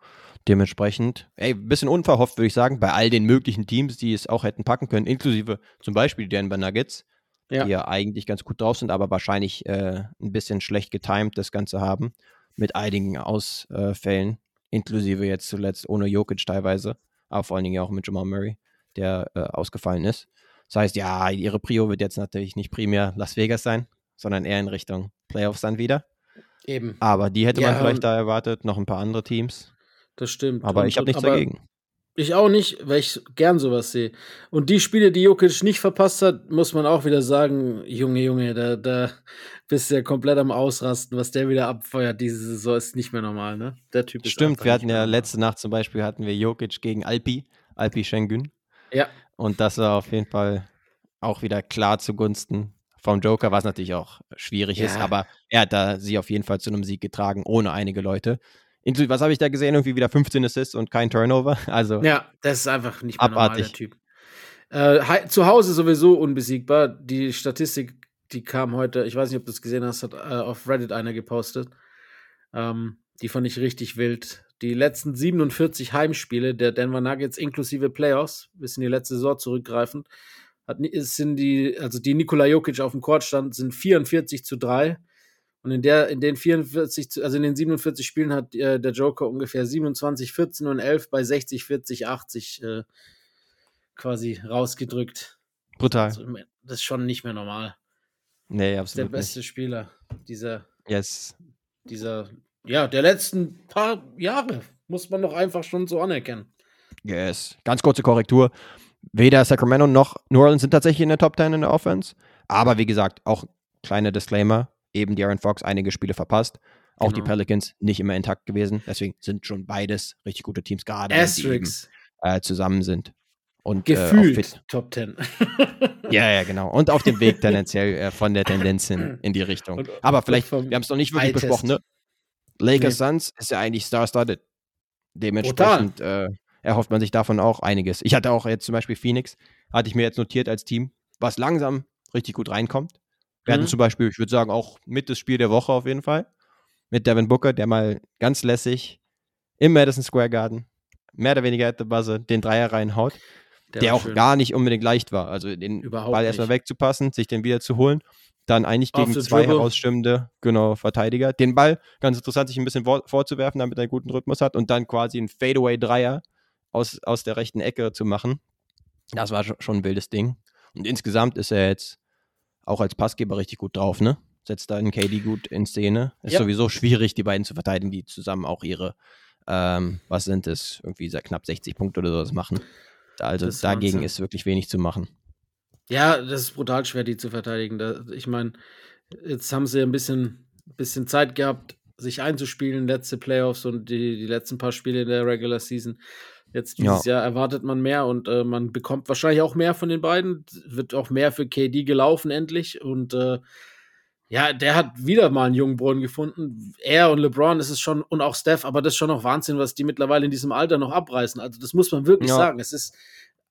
Dementsprechend, ey, ein bisschen unverhofft, würde ich sagen, bei all den möglichen Teams, die es auch hätten packen können, inklusive zum Beispiel die Denver Nuggets, ja. die ja eigentlich ganz gut drauf sind, aber wahrscheinlich äh, ein bisschen schlecht getimed das Ganze haben, mit einigen Ausfällen, inklusive jetzt zuletzt ohne Jokic teilweise aber vor allen Dingen auch mit Jamal Murray, der äh, ausgefallen ist. Das heißt, ja, ihre Prio wird jetzt natürlich nicht primär Las Vegas sein, sondern eher in Richtung Playoffs dann wieder. Eben. Aber die hätte Ja, man vielleicht ähm, da erwartet, noch ein paar andere Teams. Das stimmt. Aber Und- ich habe nichts dagegen. Ich auch nicht, weil ich gern sowas sehe. Und die Spiele, die Jokic nicht verpasst hat, muss man auch wieder sagen, Junge, Junge, da, da bist du ja komplett am Ausrasten, was der wieder abfeuert diese Saison ist nicht mehr normal, ne? Der Typ ist Stimmt, wir hatten ja normal. letzte Nacht zum Beispiel hatten wir Jokic gegen Alpi, Alpi Schengen. Ja, Und das war auf jeden Fall auch wieder klar zugunsten vom Joker, was natürlich auch schwierig ist, Ja. aber er hat da sie auf jeden Fall zu einem Sieg getragen, ohne einige Leute. Was habe ich da gesehen? Irgendwie wieder 15 Assists und kein Turnover. [LAUGHS] Also ja, das ist einfach nicht mehr Abartig. der Typ. Äh, zu Hause sowieso unbesiegbar. Die Statistik, die kam heute, ich weiß nicht, ob du es gesehen hast, hat äh, auf Reddit einer gepostet. Ähm, die fand ich richtig wild. Die letzten 47 Heimspiele der Denver Nuggets inklusive Playoffs, bis in die letzte Saison zurückgreifend, hat, sind die, also die Nikola Jokic auf dem Court stand, sind 44 zu 3. Und in der, in den 44, zu- also in den 47 Spielen hat äh, der Joker ungefähr 27, 14 und 11 bei 60, 40, 80 äh, quasi rausgedrückt. brutal. Also, das ist schon nicht mehr normal. Nee, ist der absolut nicht. beste Spieler dieser, Yes. dieser, ja, der letzten paar Jahre. Muss man doch einfach schon so anerkennen. Yes. Ganz kurze Korrektur. Weder Sacramento noch New Orleans sind tatsächlich in der Top 10 in der Offense. Aber wie gesagt, auch kleine Disclaimer, eben De'Aaron Fox einige Spiele verpasst. Auch die Genau. Pelicans nicht immer intakt gewesen. Deswegen sind schon beides richtig gute Teams, gerade wenn sie eben, Asterix. äh, zusammen sind. Und, äh, Gefühlt fit. Top 10. [LAUGHS] Ja, ja, genau. Und auf dem Weg [LAUGHS] tendenziell äh, von der Tendenz hin in die Richtung. Und- Aber vielleicht, wir haben es noch nicht wirklich Eye-Test. besprochen, ne? Lakers Nee. Suns ist ja eigentlich star-studded. Dementsprechend äh, erhofft man sich davon auch einiges. Ich hatte auch jetzt zum Beispiel Phoenix, hatte ich mir jetzt notiert als Team, was langsam richtig gut reinkommt. Wir hatten Mhm. zum Beispiel, ich würde sagen, auch mit das Spiel der Woche auf jeden Fall. Mit Devin Booker, der mal ganz lässig im Madison Square Garden, mehr oder weniger at the buzzer, den Dreier reinhaut der, war auch schön. gar nicht unbedingt leicht war. Also den Überhaupt Ball erstmal wegzupassen, sich den wieder zu holen, dann eigentlich gegen zwei dribble. herausstimmende genau, Verteidiger. Den Ball, ganz interessant, sich ein bisschen vor, vorzuwerfen, damit er einen guten Rhythmus hat und dann quasi einen Fadeaway-Dreier aus, aus der rechten Ecke zu machen. Das war schon ein wildes Ding. Und insgesamt ist er jetzt auch als Passgeber richtig gut drauf, ne? Setzt da einen KD gut in Szene. Ist Ja. sowieso schwierig, die beiden zu verteidigen, die zusammen auch ihre, ähm, was sind es, irgendwie sehr knapp 60 Punkte oder sowas machen. Also ist dagegen Wahnsinn. ist wirklich wenig zu machen. Ja, das ist brutal schwer, die zu verteidigen. Da, ich meine, jetzt haben sie ein bisschen, bisschen Zeit gehabt, sich einzuspielen, letzte Playoffs und die, die letzten paar Spiele in der Regular Season. Jetzt dieses Jahr erwartet man mehr und äh, man bekommt wahrscheinlich auch mehr von den beiden. Wird auch mehr für KD gelaufen endlich. Und äh, ja, der hat wieder mal einen jungen Brunnen gefunden. Er und LeBron ist es schon und auch Steph, aber das ist schon noch Wahnsinn, was die mittlerweile in diesem Alter noch abreißen. Also das muss man wirklich Ja. sagen. Es ist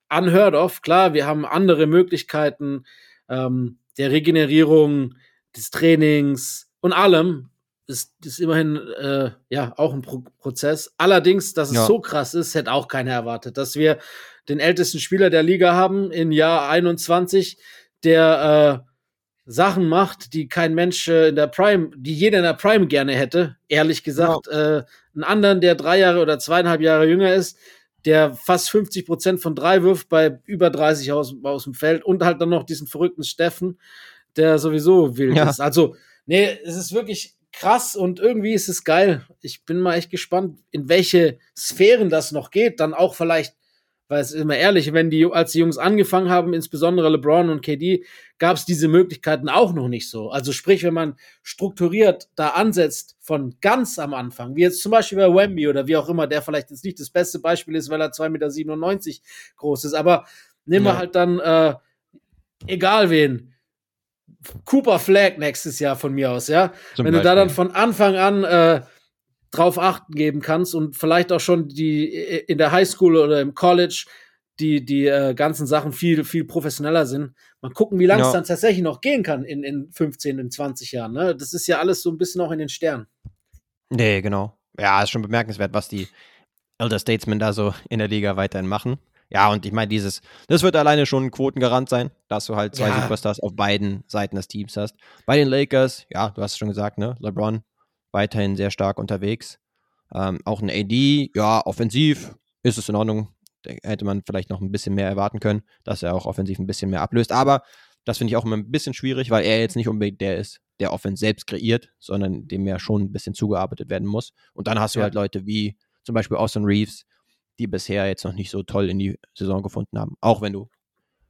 unheard of. Klar, wir haben andere Möglichkeiten ähm, der Regenerierung, des Trainings und allem. Ist, ist immerhin äh, ja auch ein Pro Prozess. Allerdings, dass es Ja. so krass ist, hätte auch keiner erwartet, dass wir den ältesten Spieler der Liga haben in Jahr 21, der äh, Sachen macht, die kein Mensch äh, in der Prime, die jeder in der Prime gerne hätte, ehrlich gesagt. Äh, einen anderen, der drei Jahre oder zweieinhalb Jahre jünger ist, der fast 50 Prozent von drei wirft bei über 30 aus, aus dem Feld und halt dann noch diesen verrückten Steffen, der sowieso wild Ja. ist. Also, nee, es ist wirklich krass und irgendwie ist es geil. Ich bin mal echt gespannt, in welche Sphären das noch geht. Dann auch vielleicht, weil es immer ehrlich, wenn die, als die Jungs angefangen haben, insbesondere LeBron und KD, gab es diese Möglichkeiten auch noch nicht so. Also sprich, wenn man strukturiert da ansetzt von ganz am Anfang, wie jetzt zum Beispiel bei Wemby oder wie auch immer, der vielleicht jetzt nicht das beste Beispiel ist, weil er 2,97 Meter groß ist, aber nehmen wir Ja. halt dann, äh, egal wen, Cooper Flag nächstes Jahr von mir aus, ja. Zum Wenn du da dann von Anfang an äh, drauf achten geben kannst und vielleicht auch schon die in der Highschool oder im College die, die äh, ganzen Sachen viel, viel professioneller sind. Mal gucken, wie lange es Ja. dann tatsächlich noch gehen kann in, in 15, in 20 Jahren. Ne? Das ist ja alles so ein bisschen auch in den Sternen. Nee, genau. Ja, ist schon bemerkenswert, was die Elder Statesmen da so in der Liga weiterhin machen. Ja, und ich meine, dieses, das wird alleine schon ein Quotengarant sein, dass du halt zwei Ja. Superstars auf beiden Seiten des Teams hast. Bei den Lakers, ja, du hast es schon gesagt, ne? LeBron weiterhin sehr stark unterwegs. Ähm, auch ein AD, ja, offensiv ist es in Ordnung. Da hätte man vielleicht noch ein bisschen mehr erwarten können, dass er auch offensiv ein bisschen mehr ablöst. Aber Das finde ich auch immer ein bisschen schwierig, weil er jetzt nicht unbedingt der ist, der Offense selbst kreiert, sondern dem ja schon ein bisschen zugearbeitet werden muss. Und dann hast du Ja. halt Leute wie zum Beispiel Austin Reeves, die bisher jetzt noch nicht so toll in die Saison gefunden haben. Auch wenn du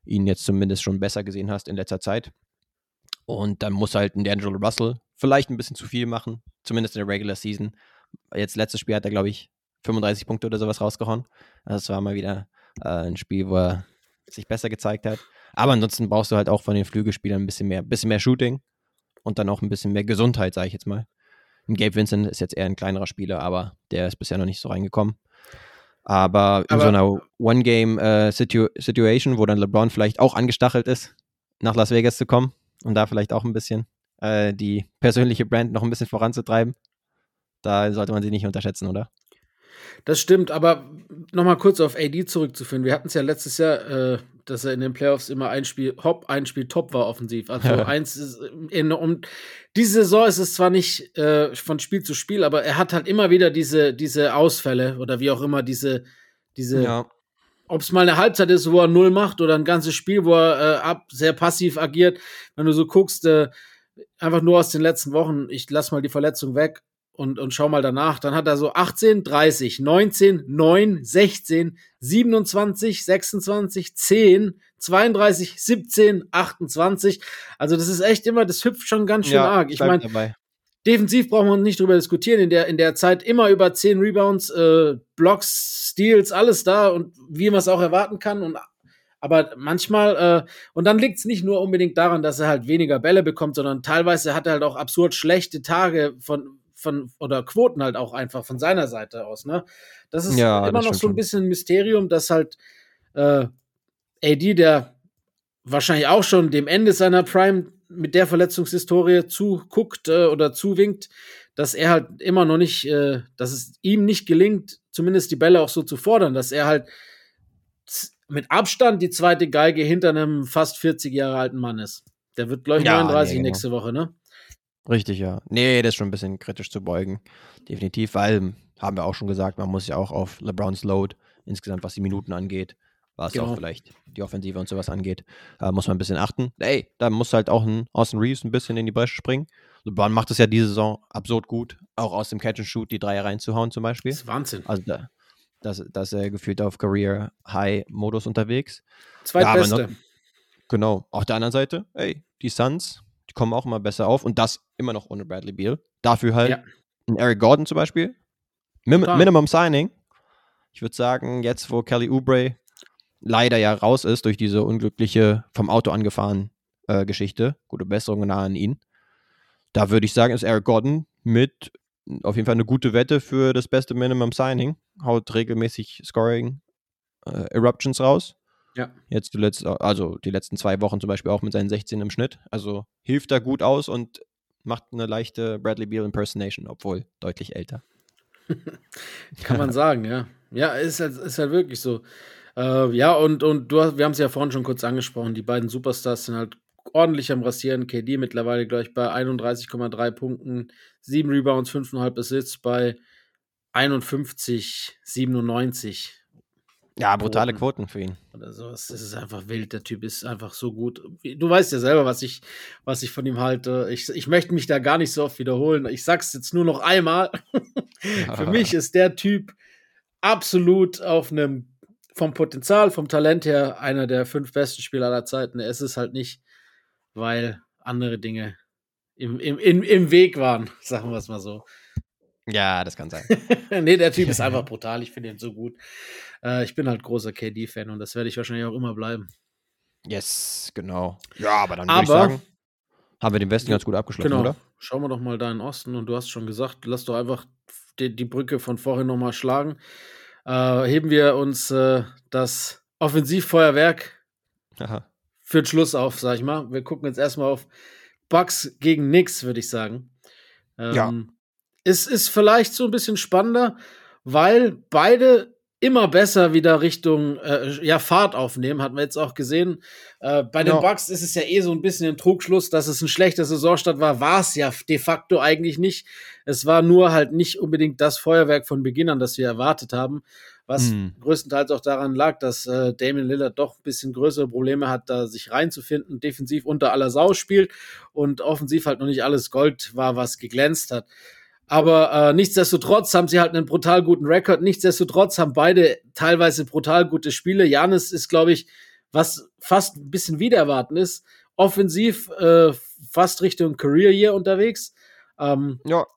ihn jetzt zumindest schon besser gesehen hast in letzter Zeit. Und dann muss halt ein D'Angelo Russell vielleicht ein bisschen zu viel machen, zumindest in der Regular Season. Jetzt letztes Spiel hat er, glaube ich, 35 Punkte oder sowas rausgehauen. Es war mal wieder äh, ein Spiel, wo er sich besser gezeigt hat. Aber ansonsten brauchst du halt auch von den Flügelspielern ein bisschen mehr, bisschen mehr Shooting und dann auch ein bisschen mehr Gesundheit, sage ich jetzt mal. Und Gabe Vincent ist jetzt eher ein kleinerer Spieler, aber der ist bisher noch nicht so reingekommen. Aber in Aber- so einer One-Game-Situation, wo dann LeBron vielleicht auch angestachelt ist, nach Las Vegas zu kommen und da vielleicht auch ein bisschen äh, die persönliche Brand noch ein bisschen voranzutreiben, da sollte man sie nicht unterschätzen, oder? Das stimmt, aber nochmal kurz auf AD zurückzuführen. Wir hatten es ja letztes Jahr, äh, dass er in den Playoffs immer ein Spiel hopp, ein Spiel top war offensiv. Also eins ist in, um diese Saison ist es zwar nicht äh, von Spiel zu Spiel, aber er hat halt immer wieder diese, diese Ausfälle oder wie auch immer diese, diese ob es mal eine Halbzeit ist, wo er null macht oder ein ganzes Spiel, wo er äh, ab, sehr passiv agiert. Wenn du so guckst, äh, einfach nur aus den letzten Wochen, ich lass mal die Verletzung weg und, und schau mal danach, dann hat er so 18, 30, 19, 9, 16, 27, 26, 10, 32, 17, 28. Also das ist echt immer, das hüpft schon ganz schön arg. Ich meine. Defensiv brauchen wir nicht drüber diskutieren. In der, in der Zeit immer über 10 Rebounds, äh, Blocks, Steals, alles da und wie man es auch erwarten kann. Und, aber manchmal, äh, und dann liegt es nicht nur unbedingt daran, dass er halt weniger Bälle bekommt, sondern teilweise hat er halt auch absurd schlechte Tage von, von oder Quoten halt auch einfach von seiner Seite aus. Ne? Das ist Ja, immer das noch so ein bisschen ein Mysterium, dass halt äh, AD, der wahrscheinlich auch schon dem Ende seiner Prime mit der Verletzungshistorie zuguckt äh, oder zuwinkt, dass er halt immer noch nicht, äh, dass es ihm nicht gelingt, zumindest die Bälle auch so zu fordern, dass er halt mit Abstand die zweite Geige hinter einem fast 40 Jahre alten Mann ist. Der wird, glaube ich, Ja, 39 nee, genau. nächste Woche, ne? Richtig, ja. Nee, das ist schon ein bisschen kritisch zu beugen. Definitiv, weil, haben wir auch schon gesagt, man muss ja auch auf LeBrons Load, insgesamt was die Minuten angeht, was Genau. auch vielleicht die Offensive und sowas angeht, äh, muss man ein bisschen achten. Ey, da muss halt auch ein Austin Reeves ein bisschen in die Bresche springen. LeBron macht es ja diese Saison absurd gut, auch aus dem Catch and Shoot die Dreier reinzuhauen zum Beispiel. Das ist Wahnsinn. Also da, das, das er gefühlt auf Career High Modus unterwegs. Zweitbeste. aber Genau. Auf der anderen Seite, ey, die Suns, die kommen auch immer besser auf und das immer noch ohne Bradley Beal. Dafür halt Ja. ein Eric Gordon zum Beispiel. Min Total. Minimum Signing. Ich würde sagen, jetzt wo Kelly Oubre leider ja raus ist durch diese unglückliche vom Auto angefahren äh, Geschichte, gute Besserung nahe an ihn. Da würde ich sagen, ist Eric Gordon mit auf jeden Fall eine gute Wette für das beste Minimum Signing. Haut regelmäßig Scoring äh, Eruptions raus. Ja. Jetzt die letzte, also die letzten zwei Wochen zum Beispiel auch mit seinen 16 im Schnitt. Also hilft da gut aus und macht eine leichte Bradley Beal Impersonation, obwohl deutlich älter. [LAUGHS] Kann man sagen, ja. Ja, ist halt, ist halt wirklich so. Äh, ja, und, und du hast, wir haben es ja vorhin schon kurz angesprochen, die beiden Superstars sind halt ordentlich am Rasieren. KD mittlerweile gleich bei 31,3 Punkten, 7 Rebounds, 5,5 Assists bei 51, 97 Ja, brutale Quoten. Für ihn. oder sowas. Das ist einfach wild. Der Typ ist einfach so gut. Du weißt ja selber, was ich, was ich von ihm halte. Ich, ich möchte mich da gar nicht so oft wiederholen. Ich sag's jetzt nur noch einmal. Für mich ist der Typ absolut auf einem, vom Potenzial, vom Talent her, einer der fünf besten Spieler aller Zeiten. Er ist es halt nicht, weil andere Dinge im, im, im, im Weg waren, [LAUGHS] sagen wir es mal so. Ja, das kann sein. [LAUGHS] nee, der Typ ist einfach [LAUGHS] brutal. Ich finde ihn so gut. Äh, ich bin halt großer KD-Fan und das werde ich wahrscheinlich auch immer bleiben. yes, genau. Ja, aber dann würde ich sagen, haben wir den Westen ganz gut abgeschlossen, Genau. oder? Schauen wir doch mal da in den Osten und du hast schon gesagt, lass doch einfach die, die Brücke von vorhin nochmal schlagen. Äh, heben wir uns äh, das Offensivfeuerwerk Aha. für den Schluss auf, sag ich mal. Wir gucken jetzt erstmal auf Bucks gegen Nix, würde ich sagen. Ähm, Ja. Es ist vielleicht so ein bisschen spannender, weil beide immer besser wieder Richtung äh, ja, Fahrt aufnehmen, hat man jetzt auch gesehen. Äh, bei den ja. Bucks ist es ja eh so ein bisschen ein Trugschluss, dass es ein schlechter Saisonstart war. War es ja de facto eigentlich nicht. Es war nur halt nicht unbedingt das Feuerwerk von Beginn an, das wir erwartet haben. Was hm. größtenteils auch daran lag, dass äh, Damien Lillard doch ein bisschen größere Probleme hat, da sich reinzufinden, defensiv unter aller Sau spielt und offensiv halt noch nicht alles Gold war, was geglänzt hat. Aber äh, nichtsdestotrotz haben sie halt einen brutal guten Rekord. Nichtsdestotrotz haben beide teilweise brutal gute Spiele. Janis ist, glaube ich, was fast ein bisschen wieder erwarten ist, offensiv äh, fast Richtung Career Year unterwegs. Ähm, ja,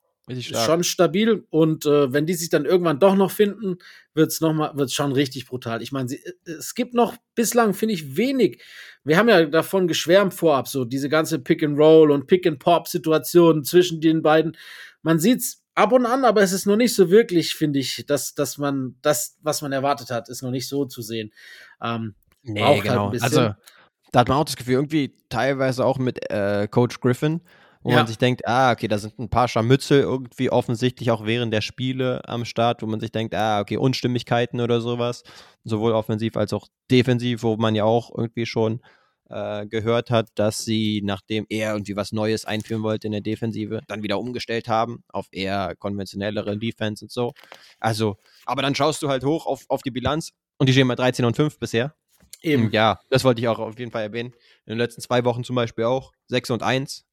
schon stabil. Und äh, wenn die sich dann irgendwann doch noch finden, wird's noch mal, wird's schon richtig brutal. Ich meine, es gibt noch bislang finde ich wenig. Wir haben ja davon geschwärmt vorab, so diese ganze Pick and Roll und Pick and Pop Situation zwischen den beiden man sieht's ab und an, aber es ist noch nicht so wirklich, finde ich, dass, dass man das, was man erwartet hat, ist noch nicht so zu sehen. Ähm, nee, halt genau. Halt also, da hat man auch das Gefühl, irgendwie teilweise auch mit äh, Coach Griffin, wo ja. man sich denkt, ah, okay, da sind ein paar Scharmützel irgendwie offensichtlich auch während der Spiele am Start, wo man sich denkt, ah, okay, Unstimmigkeiten oder sowas, sowohl offensiv als auch defensiv, wo man ja auch irgendwie schon äh, gehört hat, dass sie, nachdem er irgendwie was Neues einführen wollte in der Defensive, dann wieder umgestellt haben auf eher konventionellere Defense und so. Also, aber dann schaust du halt hoch auf, auf die Bilanz und die stehen bei 13 und 5 bisher. Eben. Ja, das wollte ich auch auf jeden Fall erwähnen. In den letzten zwei Wochen zum Beispiel auch 6 und 1.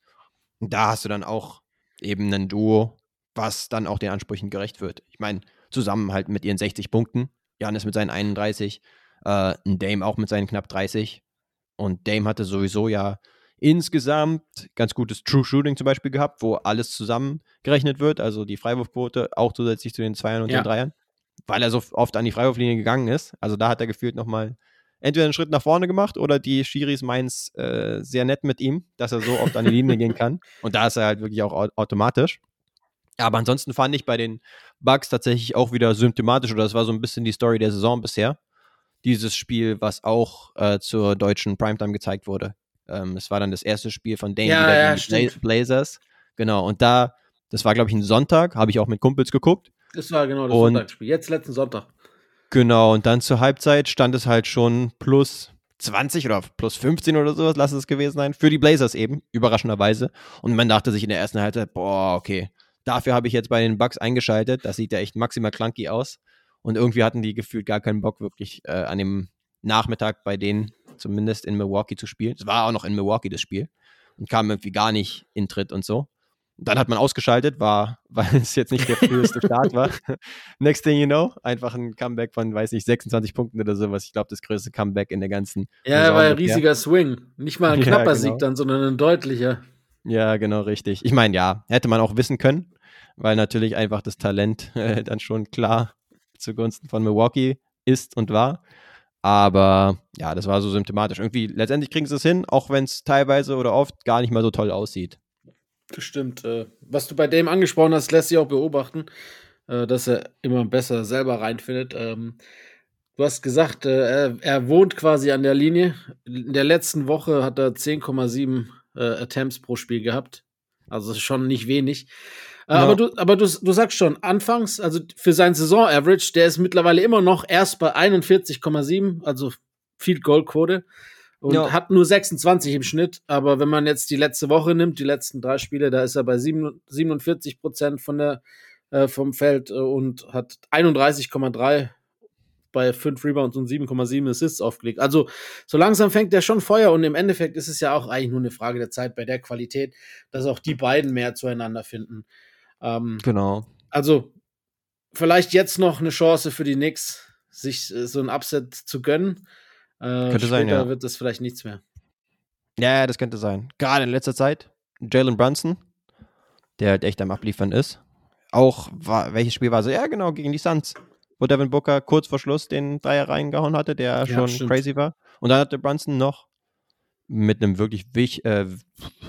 Und da hast du dann auch eben ein Duo, was dann auch den Ansprüchen gerecht wird. Ich meine, zusammen halt mit ihren 60 Punkten, Janis mit seinen 31, äh, ein Dame auch mit seinen knapp 30. Und Dame hatte sowieso ja insgesamt ganz gutes True Shooting zum Beispiel gehabt, wo alles zusammengerechnet wird, also die Freiwurfquote auch zusätzlich zu den Zweiern und ja. den Dreiern, weil er so oft an die Freiwurflinie gegangen ist. Also da hat er gefühlt nochmal entweder einen Schritt nach vorne gemacht oder die Schiris meinen es äh, sehr nett mit ihm, dass er so oft an die Linie gehen kann. [LAUGHS] Und da ist er halt wirklich auch automatisch. Aber ansonsten fand ich bei den Bugs tatsächlich auch wieder symptomatisch, oder das war so ein bisschen die Story der Saison bisher, dieses Spiel, was auch äh, zur deutschen Primetime gezeigt wurde. Ähm, es war dann das erste Spiel von Dane ja, wieder ja, gegen die Blazers. Genau, und da, das war, glaube ich, ein Sonntag, habe ich auch mit Kumpels geguckt. Das war genau das und, Sonntagsspiel, jetzt letzten Sonntag. Genau, und dann zur Halbzeit stand es halt schon plus 20 oder plus 15 oder sowas, lass es gewesen sein, für die Blazers eben, überraschenderweise. Und man dachte sich in der ersten Halbzeit, boah, okay, dafür habe ich jetzt bei den Bucks eingeschaltet, das sieht ja echt maximal clunky aus. Und irgendwie hatten die gefühlt gar keinen Bock, wirklich äh, an dem Nachmittag bei denen, zumindest in Milwaukee, zu spielen. Es war auch noch in Milwaukee das Spiel und kam irgendwie gar nicht in Tritt und so. Und dann hat man ausgeschaltet, war, [LAUGHS] weil es jetzt nicht der früheste [LAUGHS] Start war. Next thing you know, einfach ein Comeback von, weiß nicht, 26 Punkten oder sowas. Ich glaube, das größte Comeback in der ganzen. Ja, war ein riesiger Swing. Nicht mal ein [LAUGHS] knapper ja, genau. Sieg dann, sondern ein deutlicher. Ja, genau, richtig. Ich meine, ja, hätte man auch wissen können, weil natürlich einfach das Talent äh, dann schon klar zugunsten von Milwaukee ist und war. Aber ja, das war so symptomatisch. Irgendwie, letztendlich kriegen sie es hin, auch wenn es teilweise oder oft gar nicht mal so toll aussieht. Das stimmt. Äh, was du bei dem angesprochen hast, lässt sich auch beobachten, äh, dass er immer besser selber reinfindet. Ähm, du hast gesagt, äh, er, wohnt quasi an der Linie. In der letzten Woche hat er 10,7 Attempts pro Spiel gehabt. Also schon nicht wenig. Ja. Aber, du, aber du, du sagst schon, anfangs, also für sein Saison-Average, der ist mittlerweile immer noch erst bei 41,7, also Field Goal Quote. Und ja. hat nur 26 im Schnitt. Aber wenn man jetzt die letzte Woche nimmt, die letzten drei Spiele, da ist er bei 47 Prozent von der, äh, vom Feld äh, und hat 31,3 bei 5 Rebounds und 7,7 Assists aufgelegt. Also so langsam fängt der schon Feuer und im Endeffekt ist es ja auch eigentlich nur eine Frage der Zeit bei der Qualität, dass auch die beiden mehr zueinander finden. Ähm, genau. Also, vielleicht jetzt noch eine Chance für die Knicks, sich äh, so ein Upset zu gönnen. Äh, könnte sein, ja. wird das vielleicht nichts mehr. Ja, das könnte sein. Gerade in letzter Zeit. Jalen Brunson, der halt echt am Abliefern ist. Auch, war, welches Spiel war so? Ja, genau, gegen die Suns. Wo Devin Booker kurz vor Schluss den Dreier reingehauen hatte, der ja, schon stimmt. crazy war. Und dann hatte Brunson noch mit einem wirklich wich, äh,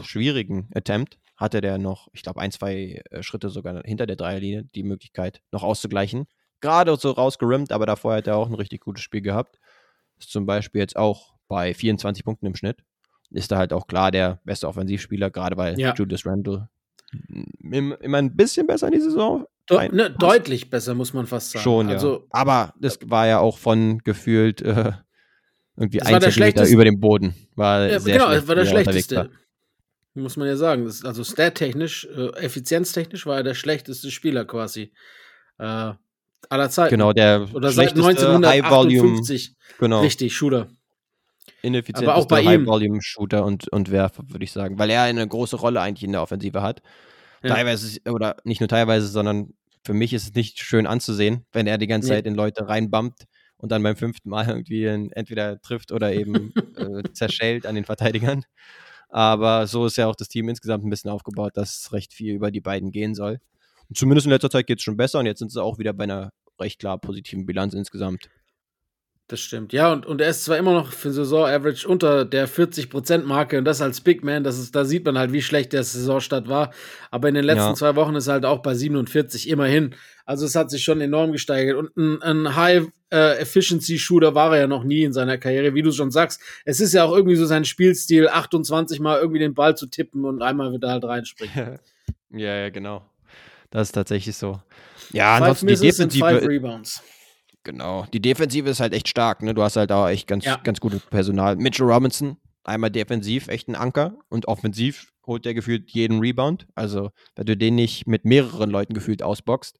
schwierigen Attempt hatte der noch, ich glaube, ein, zwei äh, Schritte sogar hinter der Dreierlinie die Möglichkeit, noch auszugleichen. Gerade so rausgerimmt, aber davor hat er auch ein richtig gutes Spiel gehabt. Ist zum Beispiel jetzt auch bei 24 Punkten im Schnitt. Ist da halt auch klar der beste Offensivspieler, gerade weil ja. Julius Randle immer ein bisschen besser in die Saison De ne, deutlich besser, muss man fast sagen. Schon, ja. Also, Aber das war ja auch von gefühlt äh, irgendwie ein Zentimeter über dem Boden. War ja, sehr genau, schlecht, das war der er schlechteste. war. Muss man ja sagen. Das, also stat-technisch, äh, effizienztechnisch war er der schlechteste Spieler quasi. Äh, aller Zeiten. Genau, der Oder seit schlechteste High-Volume, 1958. genau, Richtig, Shooter. ineffizienteste Aber auch bei ihm. High-Volume-Shooter und, und Werfer, würde ich sagen. Weil er eine große Rolle eigentlich in der Offensive hat. Ja. Teilweise, oder nicht nur teilweise, sondern für mich ist es nicht schön anzusehen, wenn er die ganze Nee. Zeit in Leute reinbumpt und dann beim fünften Mal [LAUGHS] irgendwie entweder trifft oder eben äh, [LAUGHS] zerschellt an den Verteidigern. Aber so ist ja auch das Team insgesamt ein bisschen aufgebaut, dass recht viel über die beiden gehen soll. Und zumindest in letzter Zeit geht es schon besser und jetzt sind sie auch wieder bei einer recht klar positiven Bilanz insgesamt. Das stimmt. Ja, und, und er ist zwar immer noch für Saison-Average unter der 40%-Marke und das als Big Man, das ist, da sieht man halt, wie schlecht der Saisonstart war. Aber in den letzten Ja. zwei Wochen ist er halt auch bei 47 immerhin. Also es hat sich schon enorm gesteigert. Und ein, ein High-Efficiency-Shooter war er ja noch nie in seiner Karriere, wie du schon sagst. Es ist ja auch irgendwie so sein Spielstil, 28 Mal irgendwie den Ball zu tippen und einmal wird er halt reinspringen. [LAUGHS] ja, ja, genau. Das ist tatsächlich so. Ja, Five ansonsten die Misses five Defensive, Rebounds. genau. Die Defensive ist halt echt stark, ne? Du hast halt da echt ganz, Ja. ganz gutes Personal. Mitchell Robinson, einmal defensiv echt ein Anker und offensiv holt der gefühlt jeden Rebound. Also, wenn du den nicht mit mehreren Leuten gefühlt ausboxt,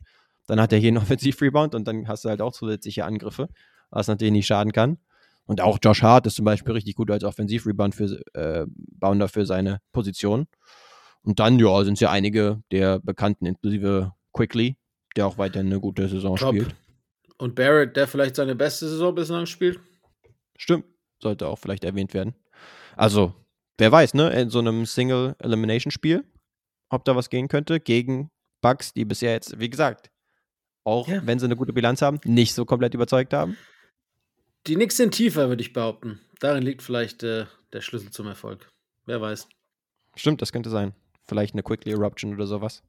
dann hat er jeden [LAUGHS] Offensiv-Rebound und dann hast du halt auch zusätzliche Angriffe, was natürlich nicht schaden kann. Und auch Josh Hart ist zum Beispiel richtig gut als Offensiv-Rebound für äh, Bounder für seine Position. Und dann, ja, sind es ja einige der Bekannten, inklusive Quickly, der auch weiter eine gute Saison Top. spielt. Und Barrett, der vielleicht seine beste Saison bislang spielt. Stimmt, sollte auch vielleicht erwähnt werden. Also, wer weiß, ne, in so einem Single-Elimination-Spiel, ob da was gehen könnte gegen Bucks, die bisher jetzt, wie gesagt, auch Ja. wenn sie eine gute Bilanz haben, nicht so komplett überzeugt haben. Die Knicks sind tiefer, würde ich behaupten. Darin liegt vielleicht äh, der Schlüssel zum Erfolg. Wer weiß. Stimmt, das könnte sein. Vielleicht eine Quickly Eruption oder sowas.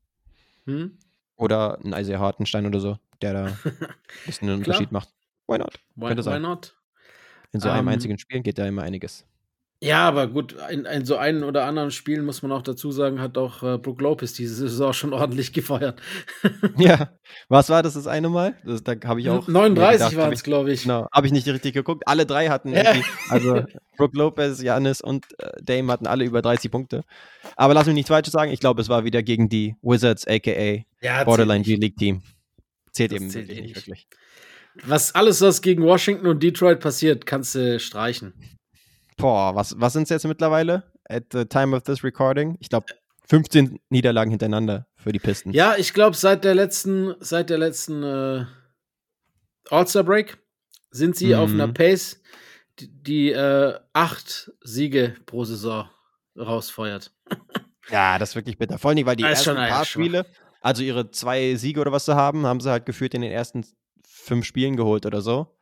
Hm? Oder ein Isaiah Hartenstein oder so, der da [LAUGHS] ein bisschen einen. Unterschied macht. Why not? Why, Könnte why sein. not? In so einem Ähm, einzigen Spiel geht da immer einiges. Ja, aber gut, in, in so einen oder anderen Spielen muss man auch dazu sagen, hat auch äh, Brook Lopez diese Saison [LAUGHS] schon ordentlich gefeuert. Ja, was war das das eine Mal? Das, da habe ich auch. mir 39 gedacht, waren es, glaube ich. Genau, habe ich nicht richtig geguckt. Alle drei hatten Ja. irgendwie, also [LAUGHS] Brook Lopez, Janis und äh, Dame hatten alle über 30 Punkte. Aber lass mich nichts Falsches sagen. Ich glaube, es war wieder gegen die Wizards, aka Ja, Borderline G-League Team. Zählt Das eben zählt eh nicht wirklich. Was alles, was gegen Washington und Detroit passiert, kannst du streichen. Boah, was, was sind es jetzt mittlerweile? At the time of this recording? Ich glaube, 15 Niederlagen hintereinander für die Pistons. Ja, ich glaube, seit der letzten, seit der letzten äh, All-Star Break sind sie Mhm. auf einer Pace, die, die äh, acht Siege pro Saison rausfeuert. Ja, das ist wirklich bitter. Vor allem, weil die ersten paar. Spiele, also ihre zwei Siege oder was sie haben, haben sie halt geführt in den ersten fünf Spielen geholt oder so.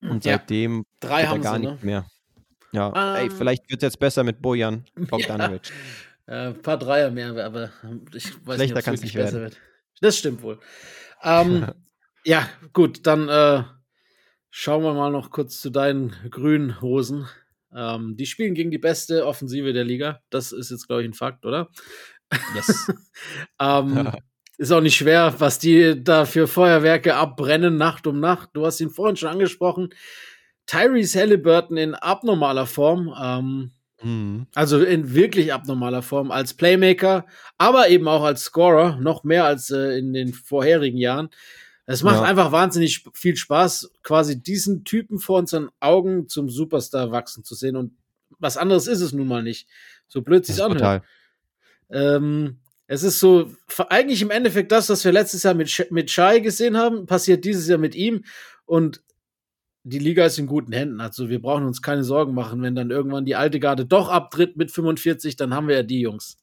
Und Ja. seitdem Drei haben gar sie, nichts ne? mehr. Ja, ey, Ähm. vielleicht wird es jetzt besser mit Bojan [LAUGHS] Bogdanovic. Äh, ein paar Dreier mehr, aber ich weiß Schlechter nicht, ob es nicht besser wird. Das stimmt wohl. Ähm, [LAUGHS] ja, gut, dann äh, schauen wir mal noch kurz zu deinen grünen Hosen. Ähm, die spielen gegen die beste Offensive der Liga. Das ist jetzt, glaube ich, ein Fakt, oder? Yes. [LAUGHS] Ähm, ist auch nicht schwer, was die da für Feuerwerke abbrennen, Nacht um Nacht. Du hast ihn vorhin schon angesprochen. Tyrese Halliburton in abnormaler Form. Ähm, Mhm. also in wirklich abnormaler Form als Playmaker, aber eben auch als Scorer, noch mehr als äh, in den vorherigen Jahren. Es macht Ja. einfach wahnsinnig viel Spaß, quasi diesen Typen vor unseren Augen zum Superstar wachsen zu sehen. Und was anderes ist es nun mal nicht. So blöd sich ist anhört. total. Ähm, es ist so, eigentlich im Endeffekt das, was wir letztes Jahr mit, mit Shai gesehen haben, passiert dieses Jahr mit ihm. Und die Liga ist in guten Händen. Also wir brauchen uns keine Sorgen machen, wenn dann irgendwann die alte Garde doch abtritt mit 45, dann haben wir ja die Jungs.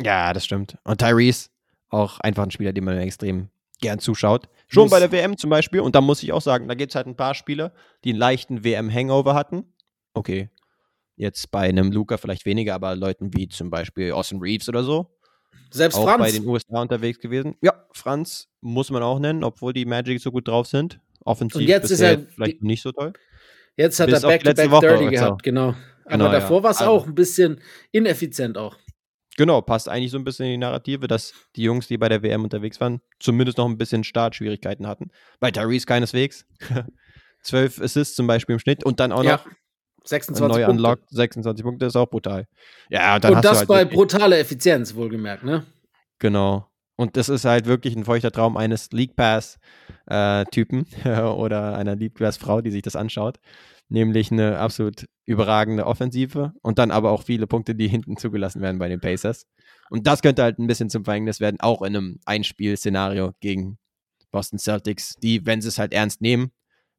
Ja, das stimmt. Und Tyrese, auch einfach ein Spieler, dem man extrem gern zuschaut. Schon Muss. bei der WM zum Beispiel. Und da muss ich auch sagen, da gibt es halt ein paar Spieler, die einen leichten WM-Hangover hatten. Okay. Jetzt bei einem Luca vielleicht weniger, aber Leuten wie zum Beispiel Austin Reeves oder so. Selbst auch Franz. bei den USA unterwegs gewesen. Ja, Franz muss man auch nennen, obwohl die Magic so gut drauf sind. Offensiv Und jetzt ist er- vielleicht nicht so toll. Jetzt hat bis er Back-to-Back Woche Dirty oder so. gehabt, genau. Genau, Aber davor ja. war es Also- auch ein bisschen ineffizient auch. Genau, passt eigentlich so ein bisschen in die Narrative, dass die Jungs, die bei der WM unterwegs waren, zumindest noch ein bisschen Startschwierigkeiten hatten. Bei Tyrese keineswegs. [LAUGHS] 12 Assists zum Beispiel im Schnitt und dann auch Ja, noch 26 neu Punkte. unlocked, 26 Punkte ist auch brutal. Ja, und Und das halt bei brutaler Effizienz, wohlgemerkt, ne? Genau. Und das ist halt wirklich ein feuchter Traum eines League Pass-Typen [LAUGHS] oder einer League Pass-Frau, die sich das anschaut. Nämlich eine absolut überragende Offensive und dann aber auch viele Punkte, die hinten zugelassen werden bei den Pacers. Und das könnte halt ein bisschen zum Verhängnis werden, auch in einem Einspielszenario gegen Boston Celtics, die, wenn sie es halt ernst nehmen,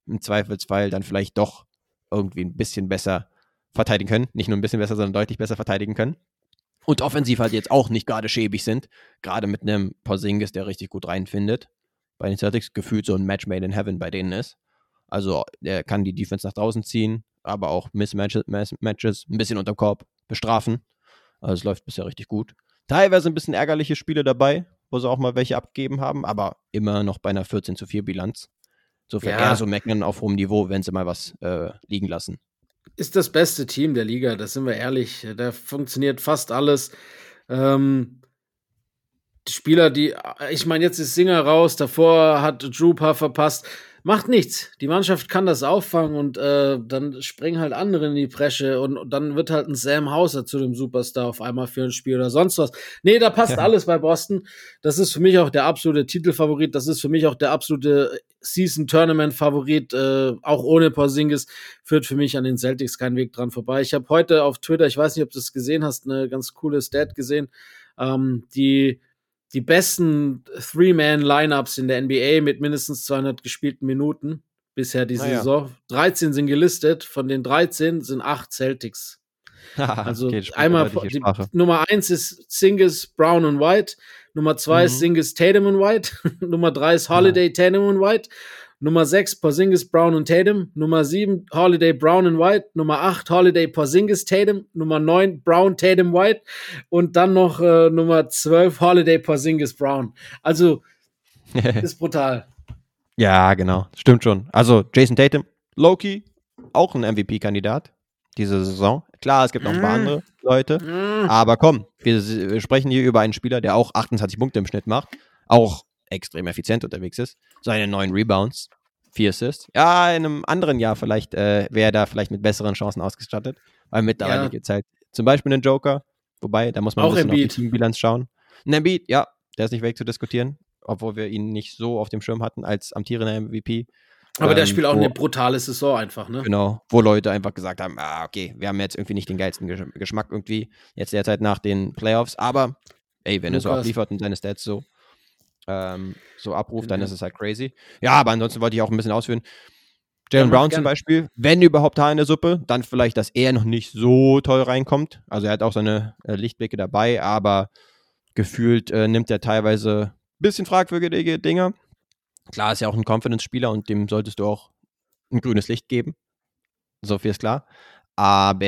im Zweifelsfall dann vielleicht doch irgendwie ein bisschen besser verteidigen können. Nicht nur ein bisschen besser, sondern deutlich besser verteidigen können. Und offensiv halt jetzt auch nicht gerade schäbig sind. Gerade mit einem Porzingis, der richtig gut reinfindet. Bei den Celtics gefühlt so ein Match made in heaven bei denen ist. Also er kann die Defense nach draußen ziehen, aber auch Mismatches Matches ein bisschen unterm Korb bestrafen. Also es läuft bisher richtig gut. Teilweise ein bisschen ärgerliche Spiele dabei, wo sie auch mal welche abgegeben haben, aber immer noch bei einer 14 zu 4 Bilanz. Insofern Ja. eher so meckern auf hohem Niveau, wenn sie mal was äh, liegen lassen. Ist das beste Team der Liga, das sind wir ehrlich. Da funktioniert fast alles. Ähm, die Spieler, die, ich meine, jetzt ist Singer raus, davor hat paar verpasst. Macht nichts. Die Mannschaft kann das auffangen und äh, dann springen halt andere in die Bresche und, und dann wird halt ein Sam Hauser zu dem Superstar auf einmal für ein Spiel oder sonst was. Nee, da passt Ja. alles bei Boston. Das ist für mich auch der absolute Titelfavorit. Das ist für mich auch der absolute Season-Tournament-Favorit. Äh, auch ohne Porzingis führt für mich an den Celtics kein Weg dran vorbei. Ich habe heute auf Twitter, ich weiß nicht, ob du es gesehen hast, eine ganz coole Stat gesehen. Ähm, die, die besten Three-Man-Lineups in der NBA mit mindestens 200 gespielten Minuten bisher diese Ah ja. Saison. 13 sind gelistet. Von den 13 sind 8 Celtics. [LAUGHS] Also Okay, einmal die. Nummer eins ist Singles, Brown und White. Nummer zwei Mhm. ist Singles, Tatum und White. [LAUGHS] Nummer drei ist Holiday, Tatum und White. Nummer sechs Porzingis, Brown und Tatum. Nummer sieben Holiday, Brown und White. Nummer acht Holiday, Porzingis, Tatum. Nummer neun Brown, Tatum, White. Und dann noch äh, Nummer zwölf Holiday, Porzingis, Brown. Also [LAUGHS] ist brutal. Ja, genau. Stimmt schon. Also Jason Tatum, Loki, auch ein MVP-Kandidat diese Saison. Klar, es gibt noch ein paar Mm. andere Leute. Mm. Aber komm, wir, wir sprechen hier über einen Spieler, der auch 28 Punkte im Schnitt macht, auch extrem effizient unterwegs ist. Seine neun Rebounds, vier Assists. Ja, in einem anderen Jahr vielleicht äh, wäre er da vielleicht mit besseren Chancen ausgestattet, weil mittlerweile Ja. gibt es halt zum Beispiel einen Joker, wobei, da muss man Auch ein bisschen auf die. Teambilanz schauen. Ein Embiid, ja, der ist nicht weg zu diskutieren, obwohl wir ihn nicht so auf dem Schirm hatten als amtierender MVP. Aber der Ähm, spielt auch wo- eine brutale Saison einfach, ne? Genau, wo Leute einfach gesagt haben, ah, okay, wir haben jetzt irgendwie nicht den geilsten Gesch- Geschmack irgendwie, jetzt derzeit nach den Playoffs, aber ey, wenn er so Lukas. abliefert und seine Stats so, ähm, so abruft, dann ist es halt crazy. Ja, aber ansonsten wollte ich auch ein bisschen ausführen. Jalen Brown zum Beispiel, wenn überhaupt Haar in der Suppe, dann vielleicht, dass er noch nicht so toll reinkommt. Also er hat auch seine äh, Lichtblicke dabei, aber gefühlt äh, nimmt er teilweise ein bisschen fragwürdige Dinge. Klar ist ja auch ein Confidence-Spieler und dem solltest du auch ein grünes Licht geben. So viel ist klar. Aber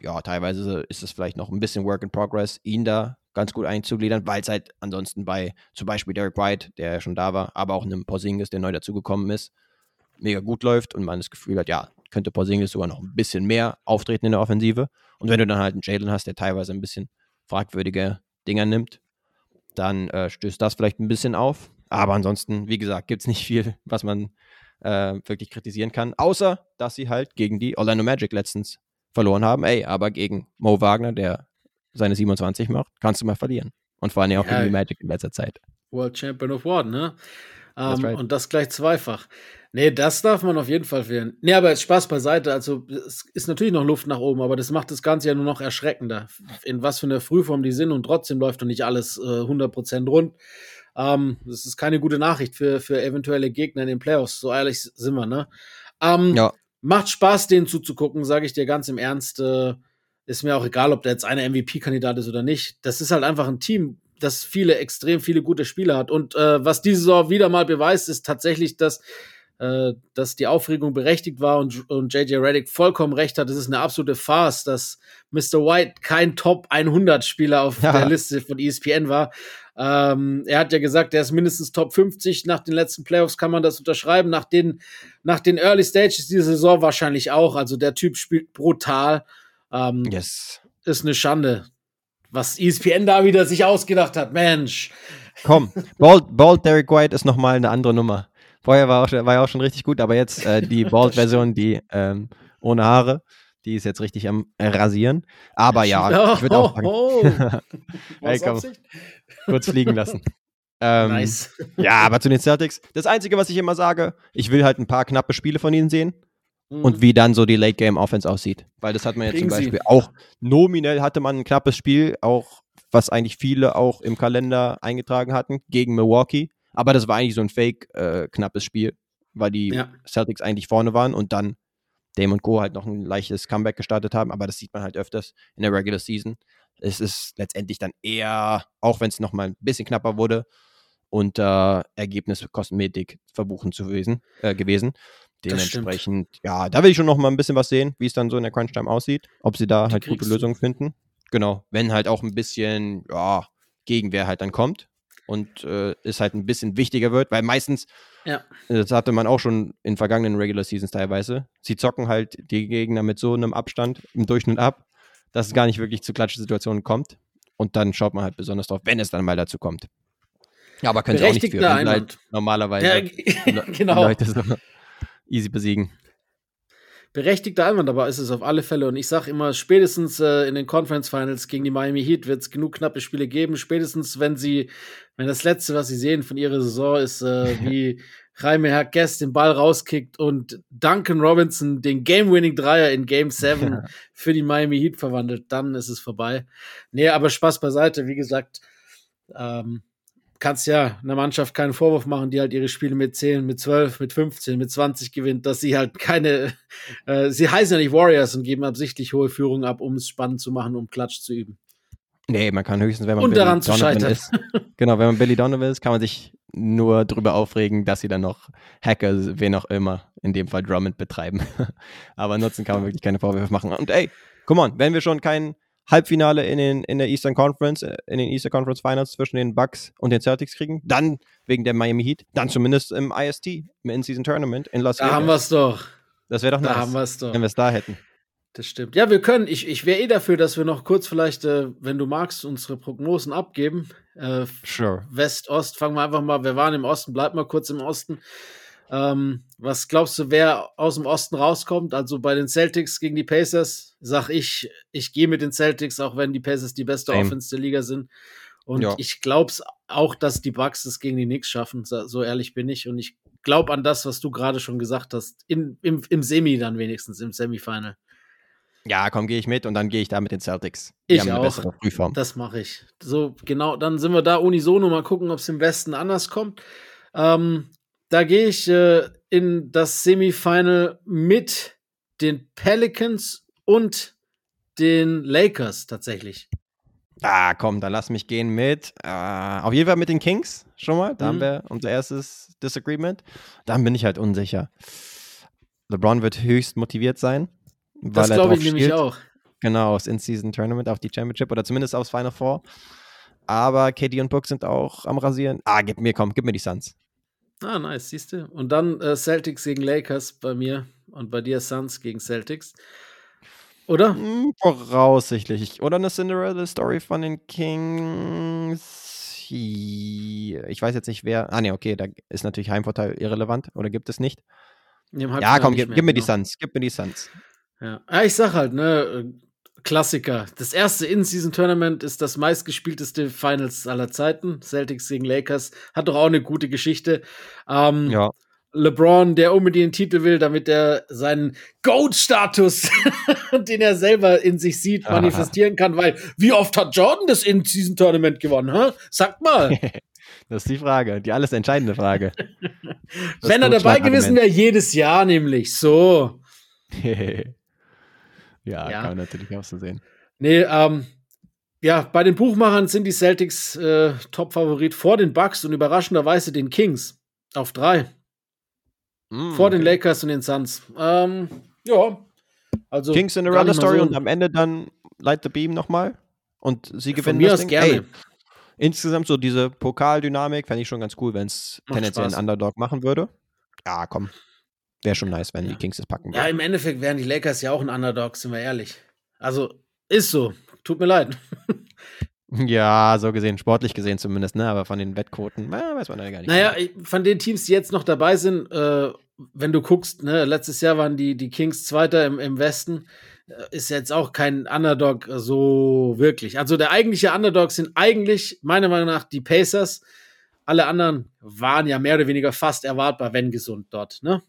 ja, teilweise ist es vielleicht noch ein bisschen Work in Progress, ihn da ganz gut einzugliedern, weil es halt ansonsten bei zum Beispiel Derek White, der ja schon da war, aber auch einem Porzingis, der neu dazugekommen ist, mega gut läuft und man das Gefühl hat, ja, könnte Porzingis sogar noch ein bisschen mehr auftreten in der Offensive. Und wenn du dann halt einen Jalen hast, der teilweise ein bisschen fragwürdige Dinger nimmt, dann äh, stößt das vielleicht ein bisschen auf. Aber ansonsten, wie gesagt, gibt es nicht viel, was man äh, wirklich kritisieren kann, außer dass sie halt gegen die Orlando Magic letztens verloren haben. Ey, aber gegen Mo Wagner, der seine 27 macht, kannst du mal verlieren. Und vor allem auch Ja. die Magic in letzter Zeit. World Champion of One, ne? That's Ähm, right. Und das gleich zweifach. Nee, das darf man auf jeden Fall fehlen. Nee, aber jetzt Spaß beiseite. Also, es ist natürlich noch Luft nach oben, aber das macht das Ganze ja nur noch erschreckender. In was für einer Frühform die sind und trotzdem läuft doch nicht alles äh, 100% rund. Ähm, das ist keine gute Nachricht für, für eventuelle Gegner in den Playoffs. So ehrlich sind wir, ne? Ähm, Ja. Macht Spaß, denen zuzugucken, sage ich dir ganz im Ernst. Äh, ist mir auch egal, ob der jetzt eine MVP-Kandidat ist oder nicht. Das ist halt einfach ein Team, das viele, extrem viele gute Spieler hat. Und äh, was diese Saison wieder mal beweist, ist tatsächlich, dass, äh, dass die Aufregung berechtigt war und, und JJ Reddick vollkommen recht hat. Es ist eine absolute Farce, dass Mr. White kein Top 100 Spieler auf Ja. der Liste von ESPN war. Ähm, er hat ja gesagt, er ist mindestens Top 50. Nach den letzten Playoffs kann man das unterschreiben. Nach den, nach den Early Stages dieser Saison wahrscheinlich auch. Also der Typ spielt brutal. Ähm, Yes. ist eine Schande. was ESPN da wieder sich ausgedacht hat. Mensch. Komm, Bald, Bald Derek White ist nochmal eine andere Nummer. Vorher war, auch, war ja auch schon richtig gut, aber jetzt äh, die [LAUGHS] Bald-Version, die ähm, ohne Haare, die ist jetzt richtig am Rasieren. Aber ja, [LAUGHS] ich würde auch sagen, [LAUGHS] Oh, Hey, komm. Kurz fliegen lassen. Ähm, Nice. Ja, aber zu den Celtics, das Einzige, was ich immer sage, ich will halt ein paar knappe Spiele von ihnen sehen und wie dann so die Late-Game-Offense aussieht. Weil das hat man jetzt Kriegen zum sie. Beispiel auch nominell hatte man ein knappes Spiel, auch was eigentlich viele auch im Kalender eingetragen hatten, gegen Milwaukee. Aber das war eigentlich so ein fake-knappes Spiel, weil die Ja. Celtics eigentlich vorne waren und dann Dame und Co. halt noch ein leichtes Comeback gestartet haben. Aber das sieht man halt öfters in der Regular Season. Es ist letztendlich dann eher, auch wenn es nochmal ein bisschen knapper wurde, unter Ergebniskosmetik verbuchen zu gewesen. Äh, gewesen. Dementsprechend, ja, da will ich schon noch mal ein bisschen was sehen, wie es dann so in der Crunch-Time aussieht. Ob sie da Die halt gute. Lösungen finden. Genau. Wenn halt auch ein bisschen, ja, Gegenwehr halt dann kommt und äh, es halt ein bisschen wichtiger wird, weil meistens, Ja. das hatte man auch schon in vergangenen Regular Seasons teilweise, sie zocken halt die Gegner mit so einem Abstand im Durchschnitt ab, dass es gar nicht wirklich zu Klatschsituationen kommt. Und dann schaut man halt besonders drauf, wenn es dann mal dazu kommt. Ja, aber können sie auch nicht für. Halt Einwand. normalerweise Ja, [LAUGHS] genau. Leute so easy besiegen. Berechtigter Einwand, aber ist es auf alle Fälle. Und ich sage immer, spätestens äh, in den Conference Finals gegen die Miami Heat wird es genug knappe Spiele geben. Spätestens, wenn sie, wenn das Letzte, was sie sehen von ihrer Saison ist, äh, [LAUGHS] wie Jaime Herkes den Ball rauskickt und Duncan Robinson den Game-Winning-Dreier in Game 7 für die Miami Heat verwandelt, dann ist es vorbei. Nee, aber Spaß beiseite. Wie gesagt, ähm, kannst ja einer Mannschaft keinen Vorwurf machen, die halt ihre Spiele mit 10, mit 12, mit 15, mit 20 gewinnt, dass sie halt keine, [LAUGHS] äh, sie heißen ja nicht Warriors und geben absichtlich hohe Führung ab, um es spannend zu machen, um Klatsch zu üben. Nee, man kann höchstens, wenn man Und daran zu scheitern. ist. [LAUGHS] Genau, wenn man Billy Donovan ist, kann man sich nur drüber aufregen, dass sie dann noch Hacker, wen auch immer, in dem Fall Drummond betreiben. [LAUGHS] Aber nutzen kann man wirklich keine Vorwürfe machen. Und ey, come on, wenn wir schon kein Halbfinale in, den, in der Eastern Conference, in den Eastern Conference Finals zwischen den Bucks und den Celtics kriegen, dann wegen der Miami Heat, dann zumindest im IST, im In-Season Tournament in Las Da haben wir Vegas. es doch. Das wäre doch Da nice, doch. wenn wir es da hätten. Das stimmt. Ja, wir können, ich, ich wäre eh dafür, dass wir noch kurz vielleicht, äh, wenn du magst, unsere Prognosen abgeben. Äh, Sure. West, Ost, fangen wir einfach mal, wir waren im Osten, bleib mal kurz im Osten. Ähm, was glaubst du, wer aus dem Osten rauskommt? Also bei den Celtics gegen die Pacers, sag ich, ich gehe mit den Celtics, auch wenn die Pacers die beste Same. Offense der Liga sind. Und Ja. ich glaube auch, dass die Bucks es gegen die Knicks schaffen. So, ehrlich bin ich. Und ich glaube an das, was du gerade schon gesagt hast. In, im, Im Semi dann wenigstens, im Semifinal. Ja, komm, gehe ich mit und dann gehe ich da mit den Celtics. Die Ich haben eine auch. Das mache ich. So, genau, dann sind wir da unisono. Mal gucken, ob es im Westen anders kommt. Ähm, da gehe ich äh, in das Semifinal mit den Pelicans und den Lakers tatsächlich. Ah, komm, dann lass mich gehen mit. Äh, auf jeden Fall mit den Kings schon mal. Da Mhm. haben wir unser erstes Disagreement. Dann bin ich halt unsicher. LeBron wird höchst motiviert sein. Das er glaube ich drauf nämlich auch. Genau, aufs In-Season Tournament, auf die Championship oder zumindest aufs Final Four. Aber KD und Book sind auch am Rasieren. Ah, gib mir, komm, gib mir die Suns. Ah, nice, siehst du. Und dann äh, Celtics gegen Lakers bei mir und bei dir Suns gegen Celtics. Oder? Hm, voraussichtlich. Oder eine Cinderella-Story von den Kings. Ich weiß jetzt nicht, wer. Ah, ne, okay, da ist natürlich Heimvorteil irrelevant. Oder gibt es nicht? Ja, komm, gib, mir die genau. Suns. Gib mir die Suns. Ja. ja, ich sag halt, ne, äh, Klassiker. Das erste In-Season-Tournament ist das meistgespielteste Finals aller Zeiten. Celtics gegen Lakers. Hat doch auch eine gute Geschichte. Ähm, Ja. LeBron, der unbedingt den Titel will, damit er seinen GOAT-Status, [LAUGHS] den er selber in sich sieht, Aha. manifestieren kann, weil wie oft hat Jordan das In-Season-Tournament gewonnen? Hä? Sagt mal. [LAUGHS] Das ist die Frage, die alles entscheidende Frage. [LAUGHS] Wenn er dabei gewesen wäre, jedes Jahr nämlich. So. Ja, Ja. kann man natürlich auch so sehen. Nee, ähm, ja, bei den Buchmachern sind die Celtics äh, Top-Favorit vor den Bucks und überraschenderweise den Kings auf drei. Mm, Vor den okay. Lakers und den Suns. Ähm, ja. Also Kings Cinderella Story so- und am Ende dann Light the Beam nochmal. Und sie Von gewinnen mir das aus Ding. gerne. Ey, insgesamt so diese Pokaldynamik fände ich schon ganz cool, wenn es tendenziell Spaß. ein Underdog machen würde. Ja, komm. Wäre schon nice, wenn Ja. die Kings das packen Ja, würden. im Endeffekt wären die Lakers ja auch ein Underdog, sind wir ehrlich. Also, ist so. Tut mir leid. [LAUGHS] Ja, so gesehen, sportlich gesehen zumindest, ne? Aber von den Wettquoten, na, weiß man ja gar nicht. Naja, von den Teams, die jetzt noch dabei sind, äh, wenn du guckst, ne, letztes Jahr waren die, die Kings Zweiter im, im Westen, äh, ist jetzt auch kein Underdog so wirklich. Also der eigentliche Underdog sind eigentlich, meiner Meinung nach, die Pacers. Alle anderen waren ja mehr oder weniger fast erwartbar, wenn gesund dort, ne?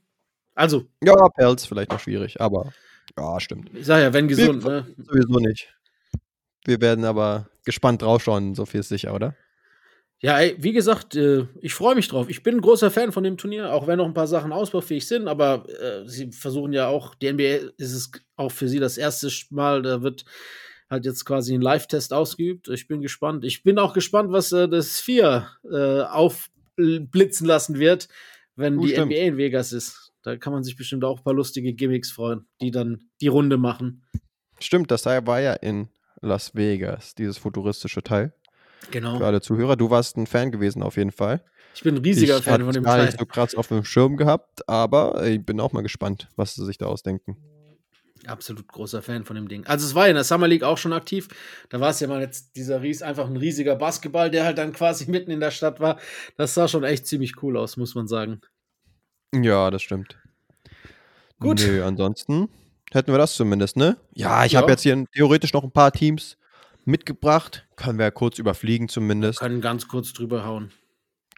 Also. Ja, Pelz vielleicht noch schwierig, aber ja, stimmt. Ich sag ja, wenn gesund, Wir, ne? Sowieso nicht. Wir werden aber gespannt draufschauen, so viel ist sicher, oder? Ja, ey, wie gesagt, äh, ich freue mich drauf. Ich bin ein großer Fan von dem Turnier, auch wenn noch ein paar Sachen ausbaufähig sind, aber äh, sie versuchen ja auch, die NBA ist es auch für sie das erste Mal, da wird halt jetzt quasi ein Live-Test ausgeübt. Ich bin gespannt. Ich bin auch gespannt, was äh, das Vier äh, aufblitzen lassen wird, wenn oh, die stimmt. NBA in Vegas ist. Da kann man sich bestimmt auch ein paar lustige Gimmicks freuen, die dann die Runde machen. Stimmt, das war ja in Las Vegas, dieses futuristische Teil. Genau. Für alle Zuhörer. Du warst ein Fan gewesen auf jeden Fall. Ich bin ein riesiger ich Fan von dem gar Teil. nicht so krass auf dem Schirm gehabt, aber ich bin auch mal gespannt, was sie sich da ausdenken. Absolut großer Fan von dem Ding. Also es war ja in der Summer League auch schon aktiv. Da war es ja mal jetzt dieser Ries, einfach ein riesiger Basketball, der halt dann quasi [LAUGHS] mitten in der Stadt war. Das sah schon echt ziemlich cool aus, muss man sagen. Ja, das stimmt. Gut. Nö, ansonsten hätten wir das zumindest, ne? Ja, ich ja. habe jetzt hier theoretisch noch ein paar Teams mitgebracht. Können wir ja kurz überfliegen zumindest. Wir können ganz kurz drüber hauen.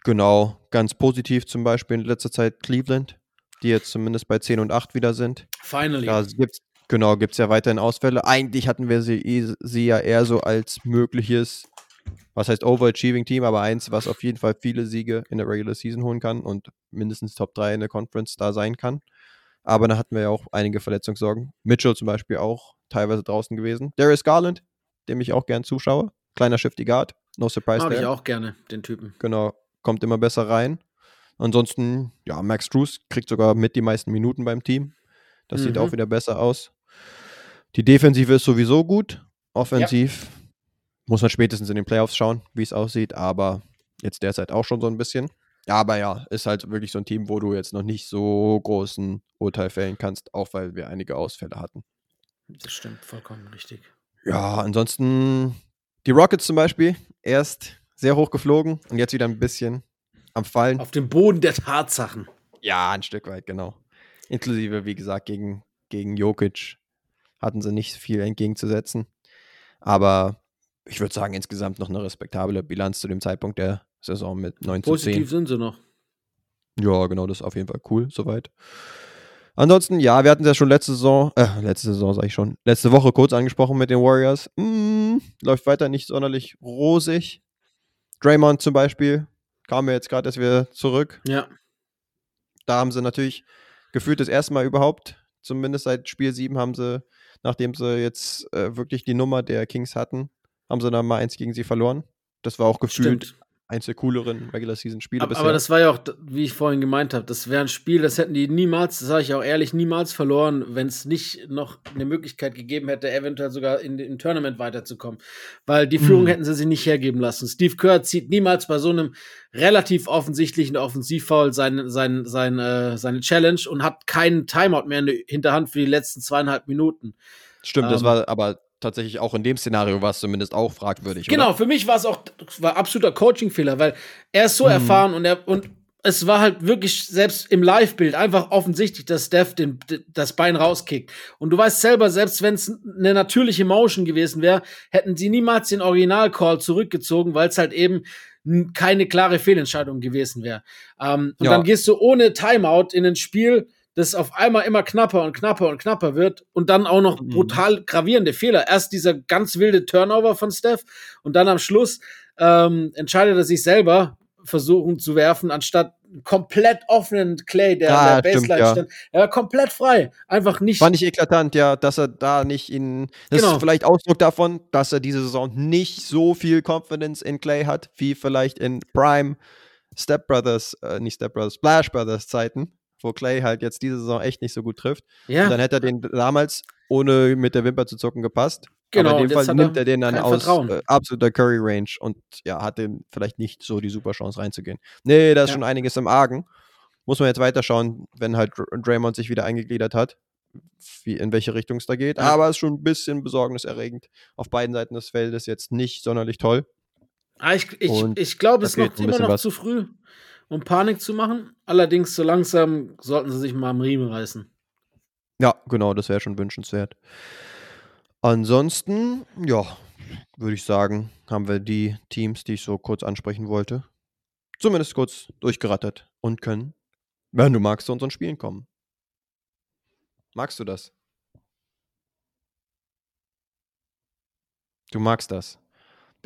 Genau, ganz positiv zum Beispiel in letzter Zeit Cleveland, die jetzt zumindest bei 10 und 8 wieder sind. Finally. Da gibt's, genau, gibt es ja weiterhin Ausfälle. Eigentlich hatten wir sie, sie ja eher so als mögliches, was heißt Overachieving Team, aber eins, was auf jeden Fall viele Siege in der Regular Season holen kann und mindestens Top 3 in der Conference da sein kann. Aber da hatten wir ja auch einige Verletzungssorgen. Mitchell zum Beispiel auch teilweise draußen gewesen. Darius Garland dem ich auch gern zuschaue. Kleiner Shifty Guard, no surprise Mag there. ich auch gerne, den Typen. Genau, kommt immer besser rein. Ansonsten, ja, Max Drews kriegt sogar mit die meisten Minuten beim Team. Das mhm. sieht auch wieder besser aus. Die Defensive ist sowieso gut. Offensiv ja. Muss man spätestens in den Playoffs schauen, wie es aussieht, aber jetzt derzeit auch schon so ein bisschen. Aber ja, ist halt wirklich so ein Team, wo du jetzt noch nicht so großen Urteil fällen kannst, auch weil wir einige Ausfälle hatten. Das stimmt, vollkommen richtig. Ja, ansonsten die Rockets zum Beispiel, erst sehr hoch geflogen und jetzt wieder ein bisschen am Fallen. Auf dem Boden der Tatsachen. Ja, ein Stück weit, genau. Inklusive, wie gesagt, gegen, gegen Jokic hatten sie nicht viel entgegenzusetzen. Aber ich würde sagen, insgesamt noch eine respektable Bilanz zu dem Zeitpunkt der Saison mit 9 zu 10. Positiv sind sie noch. Ja, genau, das ist auf jeden Fall cool, soweit. Ansonsten, ja, wir hatten es ja schon letzte Saison, äh, letzte Saison sage ich schon, letzte Woche kurz angesprochen mit den Warriors. Mm, läuft weiter nicht sonderlich rosig. Draymond zum Beispiel kam mir jetzt gerade erst wieder zurück. Ja. Da haben sie natürlich gefühlt das erste Mal überhaupt, zumindest seit Spiel 7 haben sie, nachdem sie jetzt äh, wirklich die Nummer der Kings hatten, haben sie dann mal eins gegen sie verloren. Das war auch gefühlt Stimmt eins der cooleren Regular Season Spiele aber, bisher. Aber das war ja auch, wie ich vorhin gemeint habe, das wäre ein Spiel, das hätten die niemals, das sage ich auch ehrlich, niemals verloren, wenn es nicht noch eine Möglichkeit gegeben hätte, eventuell sogar in den Tournament weiterzukommen. Weil die Führung hm. hätten sie sich nicht hergeben lassen. Steve Kerr zieht niemals bei so einem relativ offensichtlichen Offensivfoul sein, sein, sein, äh, seine Challenge und hat keinen Timeout mehr in der Hinterhand für die letzten zweieinhalb Minuten. Stimmt, ähm, das war aber tatsächlich auch in dem Szenario war es zumindest auch fragwürdig. Genau, oder? für mich war es auch war absoluter Coaching-Fehler, weil er ist so mhm. erfahren und er und es war halt wirklich selbst im Live-Bild einfach offensichtlich, dass Steph den, das Bein rauskickt. Und du weißt selber, selbst wenn es eine natürliche Motion gewesen wäre, hätten sie niemals den Original-Call zurückgezogen, weil es halt eben keine klare Fehlentscheidung gewesen wäre. Ähm, und ja. dann gehst du ohne Timeout in ein Spiel, das auf einmal immer knapper und knapper und knapper wird und dann auch noch mhm. brutal gravierende Fehler. Erst dieser ganz wilde Turnover von Steph und dann am Schluss ähm, entscheidet er sich selber, versuchen zu werfen, anstatt komplett offenen Clay, der ah, an der Baseline ja. stand. Er war komplett frei. Einfach nicht. Fand ich eklatant, ja, dass er da nicht in. Das genau. ist vielleicht Ausdruck davon, dass er diese Saison nicht so viel Confidence in Clay hat, wie vielleicht in Prime Step Brothers, äh, nicht Step Brothers, Splash Brothers Zeiten wo Clay halt jetzt diese Saison echt nicht so gut trifft. Ja. Und dann hätte er den damals ohne mit der Wimper zu zocken gepasst. Genau, Aber in dem Fall nimmt er den dann aus äh, absoluter Curry-Range und ja, hat den vielleicht nicht so die super Chance reinzugehen. Nee, da ist ja. schon einiges im Argen. Muss man jetzt weiterschauen, wenn halt Draymond sich wieder eingegliedert hat, wie, in welche Richtung es da geht. Ja. Aber es ist schon ein bisschen besorgniserregend. Auf beiden Seiten des Feldes jetzt nicht sonderlich toll. Ah, ich ich, Und ich glaube, es ist noch immer noch was. zu früh, um Panik zu machen. Allerdings, so langsam sollten sie sich mal am Riemen reißen. Ja, genau, das wäre schon wünschenswert. Ansonsten, ja, würde ich sagen, haben wir die Teams, die ich so kurz ansprechen wollte, zumindest kurz durchgerattert und können, wenn du magst, zu unseren Spielen kommen. Magst du das? Du magst das.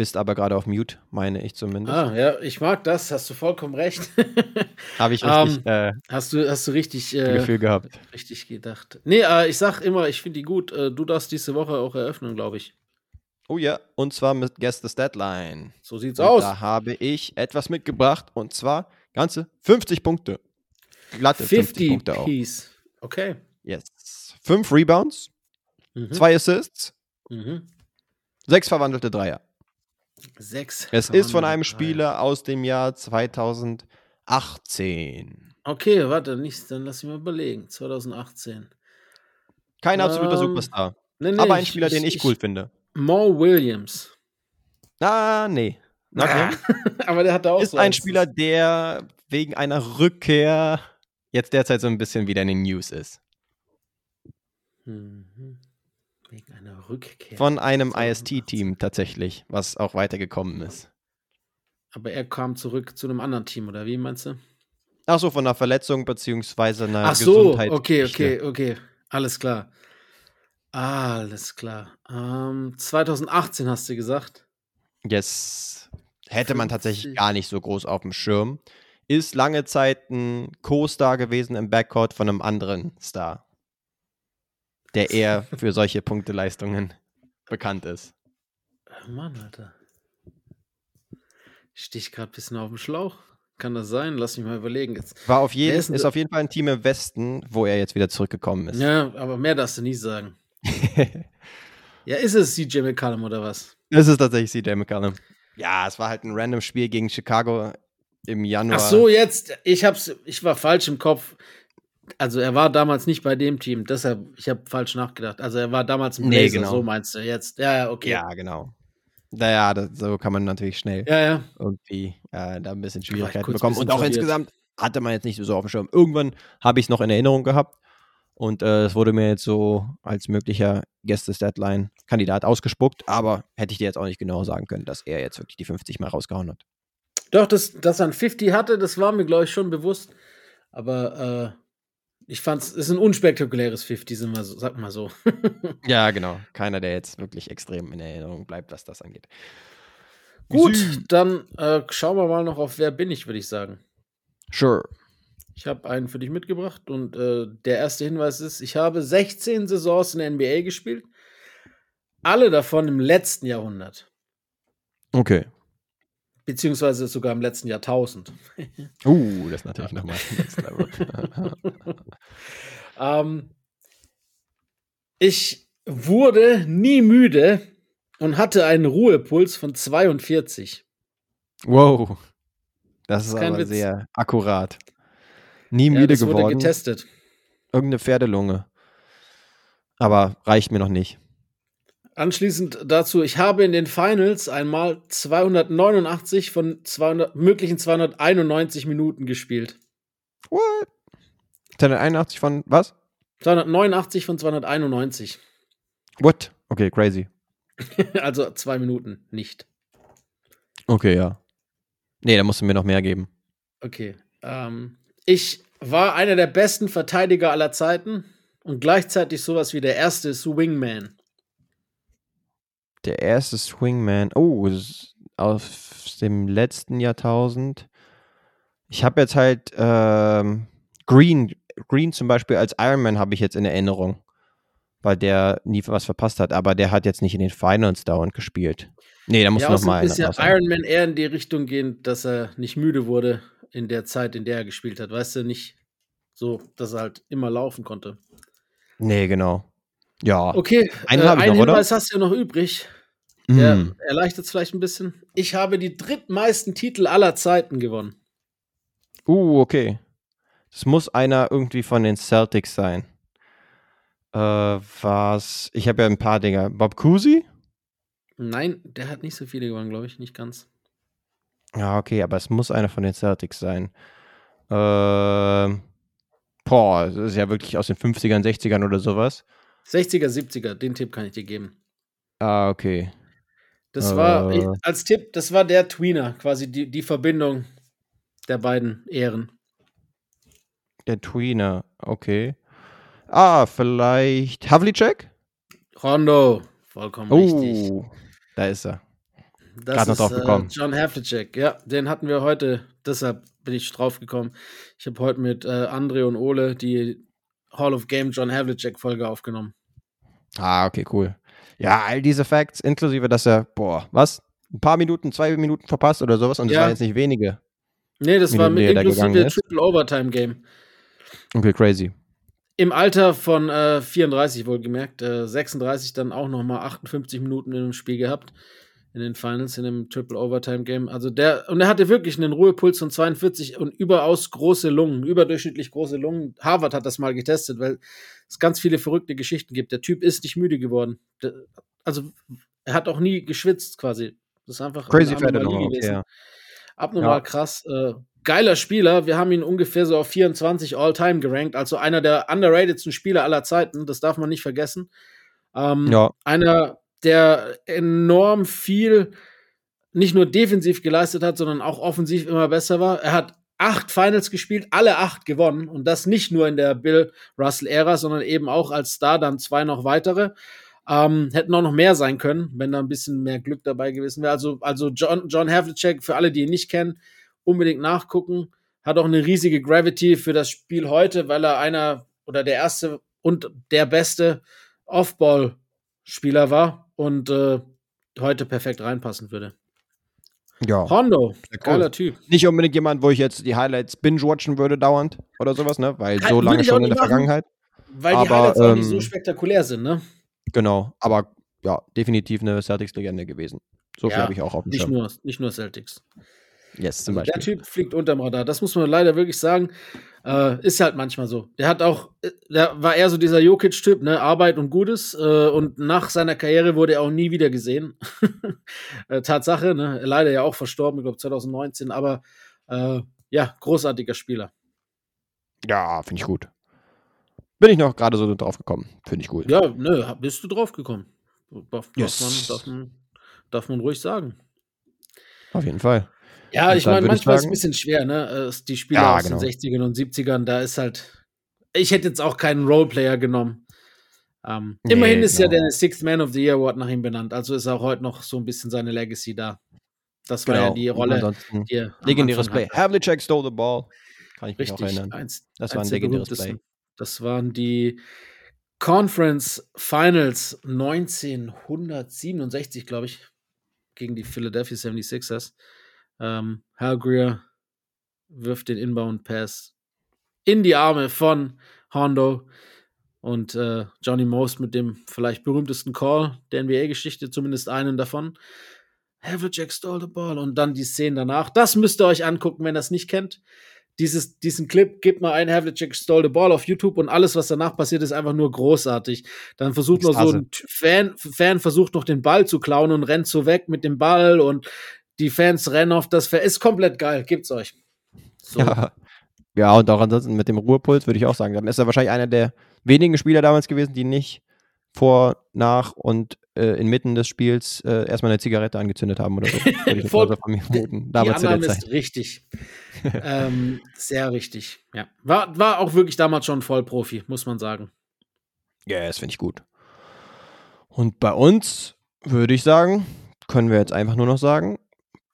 Bist aber gerade auf Mute, meine ich zumindest. Ah, ja, ich mag das, hast du vollkommen recht. [LAUGHS] Habe ich richtig äh, hast, du, hast du richtig, äh, Gefühl gehabt. richtig gedacht. Nee, äh, ich sag immer, ich finde die gut. Äh, du darfst diese Woche auch eröffnen, glaube ich. Oh ja, und zwar mit Guess the Deadline. So sieht's Und aus. Da habe ich etwas mitgebracht und zwar ganze 50 Punkte. Glatte 50, 50 Punkte auch. Piece. Okay. Yes. Fünf Rebounds, Mhm. zwei Assists, Mhm. sechs verwandelte Dreier. Sechs. Es ist von einem. Spieler aus dem Jahr 2018. Okay, warte, nicht, dann lass mich mal überlegen. 2018. Kein absoluter Ähm, Superstar, Nee, nee, aber ein Spieler, den ich, ich cool finde. Mo Williams. Ah, nee. Not him. [LAUGHS] aber der hat da auch ist so ein. Spieler, der wegen einer Rückkehr jetzt derzeit so ein bisschen wieder in den News ist. Mhm. Rückkehr. Von einem 2018. IST-Team tatsächlich, was auch weitergekommen ist. Aber er kam zurück zu einem anderen Team, oder wie meinst du? Ach so, von einer Verletzung beziehungsweise einer Ach so, Gesundheit. okay, okay, okay. Alles klar. Alles klar. Ähm, 2018 hast du gesagt. Yes. Hätte man tatsächlich 50. gar nicht so groß auf dem Schirm. Ist lange Zeit ein Co-Star gewesen im Backcourt von einem anderen Star. Der eher für solche Punkteleistungen bekannt ist. Mann, Alter. Ich stich gerade ein bisschen auf dem Schlauch. Kann das sein? Lass mich mal überlegen jetzt. War auf jeden, ist ist auf jeden Fall ein Team im Westen, wo er jetzt wieder zurückgekommen ist. Ja, aber mehr darfst du nie sagen. [LAUGHS] Ja, ist es CJ McCallum oder was? Das ist tatsächlich CJ McCollum. Ja, es war halt ein random Spiel gegen Chicago im Januar. Ach so, jetzt. Ich hab's, ich war falsch im Kopf. Also er war damals nicht bei dem Team, deshalb, ich habe falsch nachgedacht. Also er war damals im Nee, Blazer, genau. so meinst du jetzt. Ja, ja, okay. Ja, genau. Naja, das, so kann man natürlich schnell ja. ja. irgendwie äh, da ein bisschen Schwierigkeiten bekommen. ein Und bisschen auch verwirrt. insgesamt hatte man jetzt nicht so auf dem Schirm. Irgendwann habe ich es noch in Erinnerung gehabt und äh, es wurde mir jetzt so als möglicher Gästes-Deadline-Kandidat ausgespuckt, aber hätte ich dir jetzt auch nicht genau sagen können, dass er jetzt wirklich die 50 mal rausgehauen hat. Doch, das, dass er ein 50 hatte, das war mir, glaube ich, schon bewusst. Aber äh, ich fand es ist ein unspektakuläres 50, sind wir so, sag mal so. [LAUGHS] Ja, genau. Keiner, der jetzt wirklich extrem in Erinnerung bleibt, was das angeht. Gut, dann äh, schauen wir mal noch auf Wer bin ich, würde ich sagen. Sure. Ich habe einen für dich mitgebracht und äh, der erste Hinweis ist, ich habe 16 Saisons in der NBA gespielt. Alle davon im letzten Jahrhundert. Okay. Beziehungsweise sogar im letzten Jahrtausend. [LAUGHS] Uh, das ist natürlich nochmal ein Next Level. [LAUGHS] ähm, ich wurde nie müde und hatte einen Ruhepuls von 42. wow. Das ist ist aber Witz. sehr akkurat. Nie Ja, müde das wurde geworden. getestet. Irgendeine Pferdelunge. Aber reicht mir noch nicht. Anschließend dazu, ich habe in den Finals einmal 289 von 200, möglichen 291 Minuten gespielt. What? 281 von was? 289 von 291. What? Okay, crazy. [LAUGHS] also zwei Minuten nicht. Okay, ja. Nee, da musst du mir noch mehr geben. Okay. Ähm, ich war einer der besten Verteidiger aller Zeiten und gleichzeitig sowas wie der erste Swingman. Der erste Swingman. Oh, aus dem letzten Jahrtausend. Ich habe jetzt halt ähm, Green, Green zum Beispiel als Ironman habe ich jetzt in Erinnerung, weil der nie was verpasst hat, aber der hat jetzt nicht in den Finals dauernd gespielt. Nee, da muss Ja, noch mal ist ja. Iron Man eher in die Richtung gehen, dass er nicht müde wurde in der Zeit, in der er gespielt hat. Weißt du, nicht so, dass er halt immer laufen konnte. Nee, genau. Ja. Okay, Einen äh, einen noch, oder? Hinweis hast du ja noch übrig. Mm. erleichtert es vielleicht ein bisschen. Ich habe die drittmeisten Titel aller Zeiten gewonnen. Uh, okay. Das muss einer irgendwie von den Celtics sein. Äh, was? Ich habe ja ein paar Dinger. Bob Cousy? Nein, der hat nicht so viele gewonnen, glaube ich, nicht ganz. Ja, okay, aber es muss einer von den Celtics sein. Ähm, boah, das ist ja wirklich aus den 50ern, 60ern oder sowas. 60er, 70er, den Tipp kann ich dir geben. Ah, okay. Das war, Äh. ich, als Tipp, das war der Tweener, quasi die, die Verbindung der beiden Ehren. Der Tweener, okay. Ah, vielleicht Havlicek? Rondo, vollkommen richtig. Oh, da ist er. Das grad noch ist drauf äh, gekommen. John Havlicek, ja, den hatten wir heute, deshalb bin ich drauf gekommen. Ich habe heute mit äh, André und Ole die Hall of Game John Havlicek Folge aufgenommen. Ah, okay, cool. Ja, all diese Facts, inklusive, dass er, boah, was? Ein paar Minuten, zwei Minuten verpasst oder sowas und Ja. waren jetzt nicht wenige. Nee, das Wie war mit inklusive. Triple Overtime Game. Okay, crazy. Im Alter von äh, 34 wohlgemerkt, äh, 36 dann auch nochmal 58 Minuten in dem Spiel gehabt. In den Finals, in dem Triple Overtime Game. Also der, und er hatte wirklich einen Ruhepuls von 42 und überaus große Lungen, überdurchschnittlich große Lungen. Harvard hat das mal getestet, weil es ganz viele verrückte Geschichten gibt. Der Typ ist nicht müde geworden. Der, also er hat auch nie geschwitzt quasi. Das ist einfach Crazy eine Anomalie Nummer, okay, gewesen. ja. Abnormal Ja. krass. Äh, geiler Spieler. Wir haben ihn ungefähr so auf 24 All-Time gerankt. Also einer der underratedsten Spieler aller Zeiten. Das darf man nicht vergessen. Ähm, Ja, Einer, der enorm viel nicht nur defensiv geleistet hat, sondern auch offensiv immer besser war. Er hat acht Finals gespielt, alle acht gewonnen. Und das nicht nur in der Bill Russell-Ära, sondern eben auch als Star dann zwei noch weitere. Ähm, hätten auch noch mehr sein können, wenn da ein bisschen mehr Glück dabei gewesen wäre. Also, also John, John Havlicek, für alle, die ihn nicht kennen, unbedingt nachgucken. Hat auch eine riesige Gravity für das Spiel heute, weil er einer oder der erste und der beste Off-Ball-Spieler war und äh, heute perfekt reinpassen würde. ja. Hondo, geiler Typ. Nicht unbedingt jemand, wo ich jetzt die Highlights binge-watchen würde dauernd oder sowas, ne? Weil so lange schon in der machen. Vergangenheit. Weil die Aber, Highlights auch nicht ähm, so spektakulär sind, ne? Genau. Aber ja, definitiv eine Celtics-Legende gewesen. So viel Ja, habe ich auch auf dem Nicht Schirm. nur, nicht nur Celtics. Yes, zum Also der Beispiel. Typ fliegt unterm Radar. Das muss man leider wirklich sagen. Äh, ist halt manchmal so. Der hat auch, äh, der war eher so dieser Jokic-Typ, ne? Arbeit und Gutes. Äh, und nach seiner Karriere wurde er auch nie wieder gesehen. [LAUGHS] äh, Tatsache, ne? Leider ja auch verstorben, ich glaube 2019. Aber äh, ja, großartiger Spieler. Ja, finde ich gut. Bin ich noch gerade so drauf gekommen. Finde ich gut. Ja, ne, hab- bist du drauf gekommen. Darf, Yes. darf, man, darf, man, darf man ruhig sagen. Auf jeden Fall. Ja, Und ich dann meine, würd ich manchmal ist es sagen- ein bisschen schwer, ne? Äh, Die Spieler Ja, aus genau. den 60ern und 70ern, da ist halt. Ich hätte jetzt auch keinen Roleplayer genommen. Ähm, Nee, immerhin ist ja genau. der Sixth Man of the Year Award nach ihm benannt, also ist auch heute noch so ein bisschen seine Legacy da. Das war ja Genau. die Rolle, die legendäres Play. Havlicek stole the ball. Kann ich mich auch Richtig, erinnern. eins, Das war eins ein der legendäres. Play. Das waren die Conference Finals 1967, glaube ich, gegen die Philadelphia 76ers. Ähm, Hal Greer wirft den Inbound-Pass in die Arme von Hondo und äh, Johnny Most mit dem vielleicht berühmtesten Call der NBA-Geschichte, zumindest einen davon. Havlicek stole the ball und dann die Szenen danach. Das müsst ihr euch angucken, wenn ihr das nicht kennt. Dieses, diesen Clip, gebt mal ein, Havlicek stole the ball auf YouTube und alles, was danach passiert, ist einfach nur großartig. Dann versucht noch so ein Fan, Fan versucht noch den Ball zu klauen und rennt so weg mit dem Ball und die Fans rennen auf das Feld. Ist komplett geil, gibt's euch. So. Ja. ja, und auch ansonsten mit dem Ruhepuls würde ich auch sagen. Dann ist er wahrscheinlich einer der wenigen Spieler damals gewesen, die nicht vor, nach und äh, inmitten des Spiels äh, erstmal eine Zigarette angezündet haben oder so. Jetzt [LAUGHS] Voll-. Die Damals der Annahme ist richtig. [LAUGHS] ähm, sehr richtig. Ja. War, war auch wirklich damals schon Vollprofi, muss man sagen. Ja, das finde ich gut. Und bei uns würde ich sagen, können wir jetzt einfach nur noch sagen,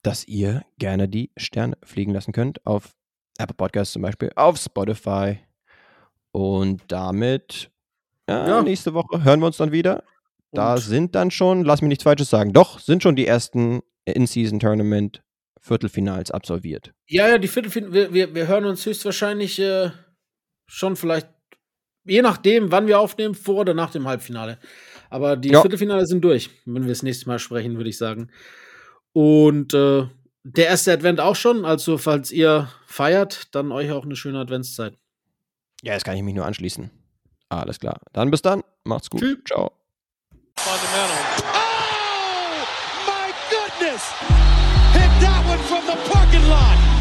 dass ihr gerne die Sterne fliegen lassen könnt auf Apple Podcasts zum Beispiel, auf Spotify. Und damit, ja, Ja. nächste Woche hören wir uns dann wieder. Da Und sind dann schon, lass mich nichts Falsches sagen, doch, sind schon die ersten In-Season-Tournament Viertelfinals absolviert. Ja, ja, die Viertelfinale, wir, wir, wir hören uns höchstwahrscheinlich äh, schon vielleicht, je nachdem, wann wir aufnehmen, vor oder nach dem Halbfinale. Aber die Ja. Viertelfinale sind durch, wenn wir das nächste Mal sprechen, würde ich sagen. Und äh, der erste Advent auch schon. Also, falls ihr feiert, dann euch auch eine schöne Adventszeit. Ja, das kann ich mich nur anschließen. Alles klar. Dann bis dann. Macht's gut. Tschüss. Ciao. Oh, my goodness! Hit that one from the parking lot.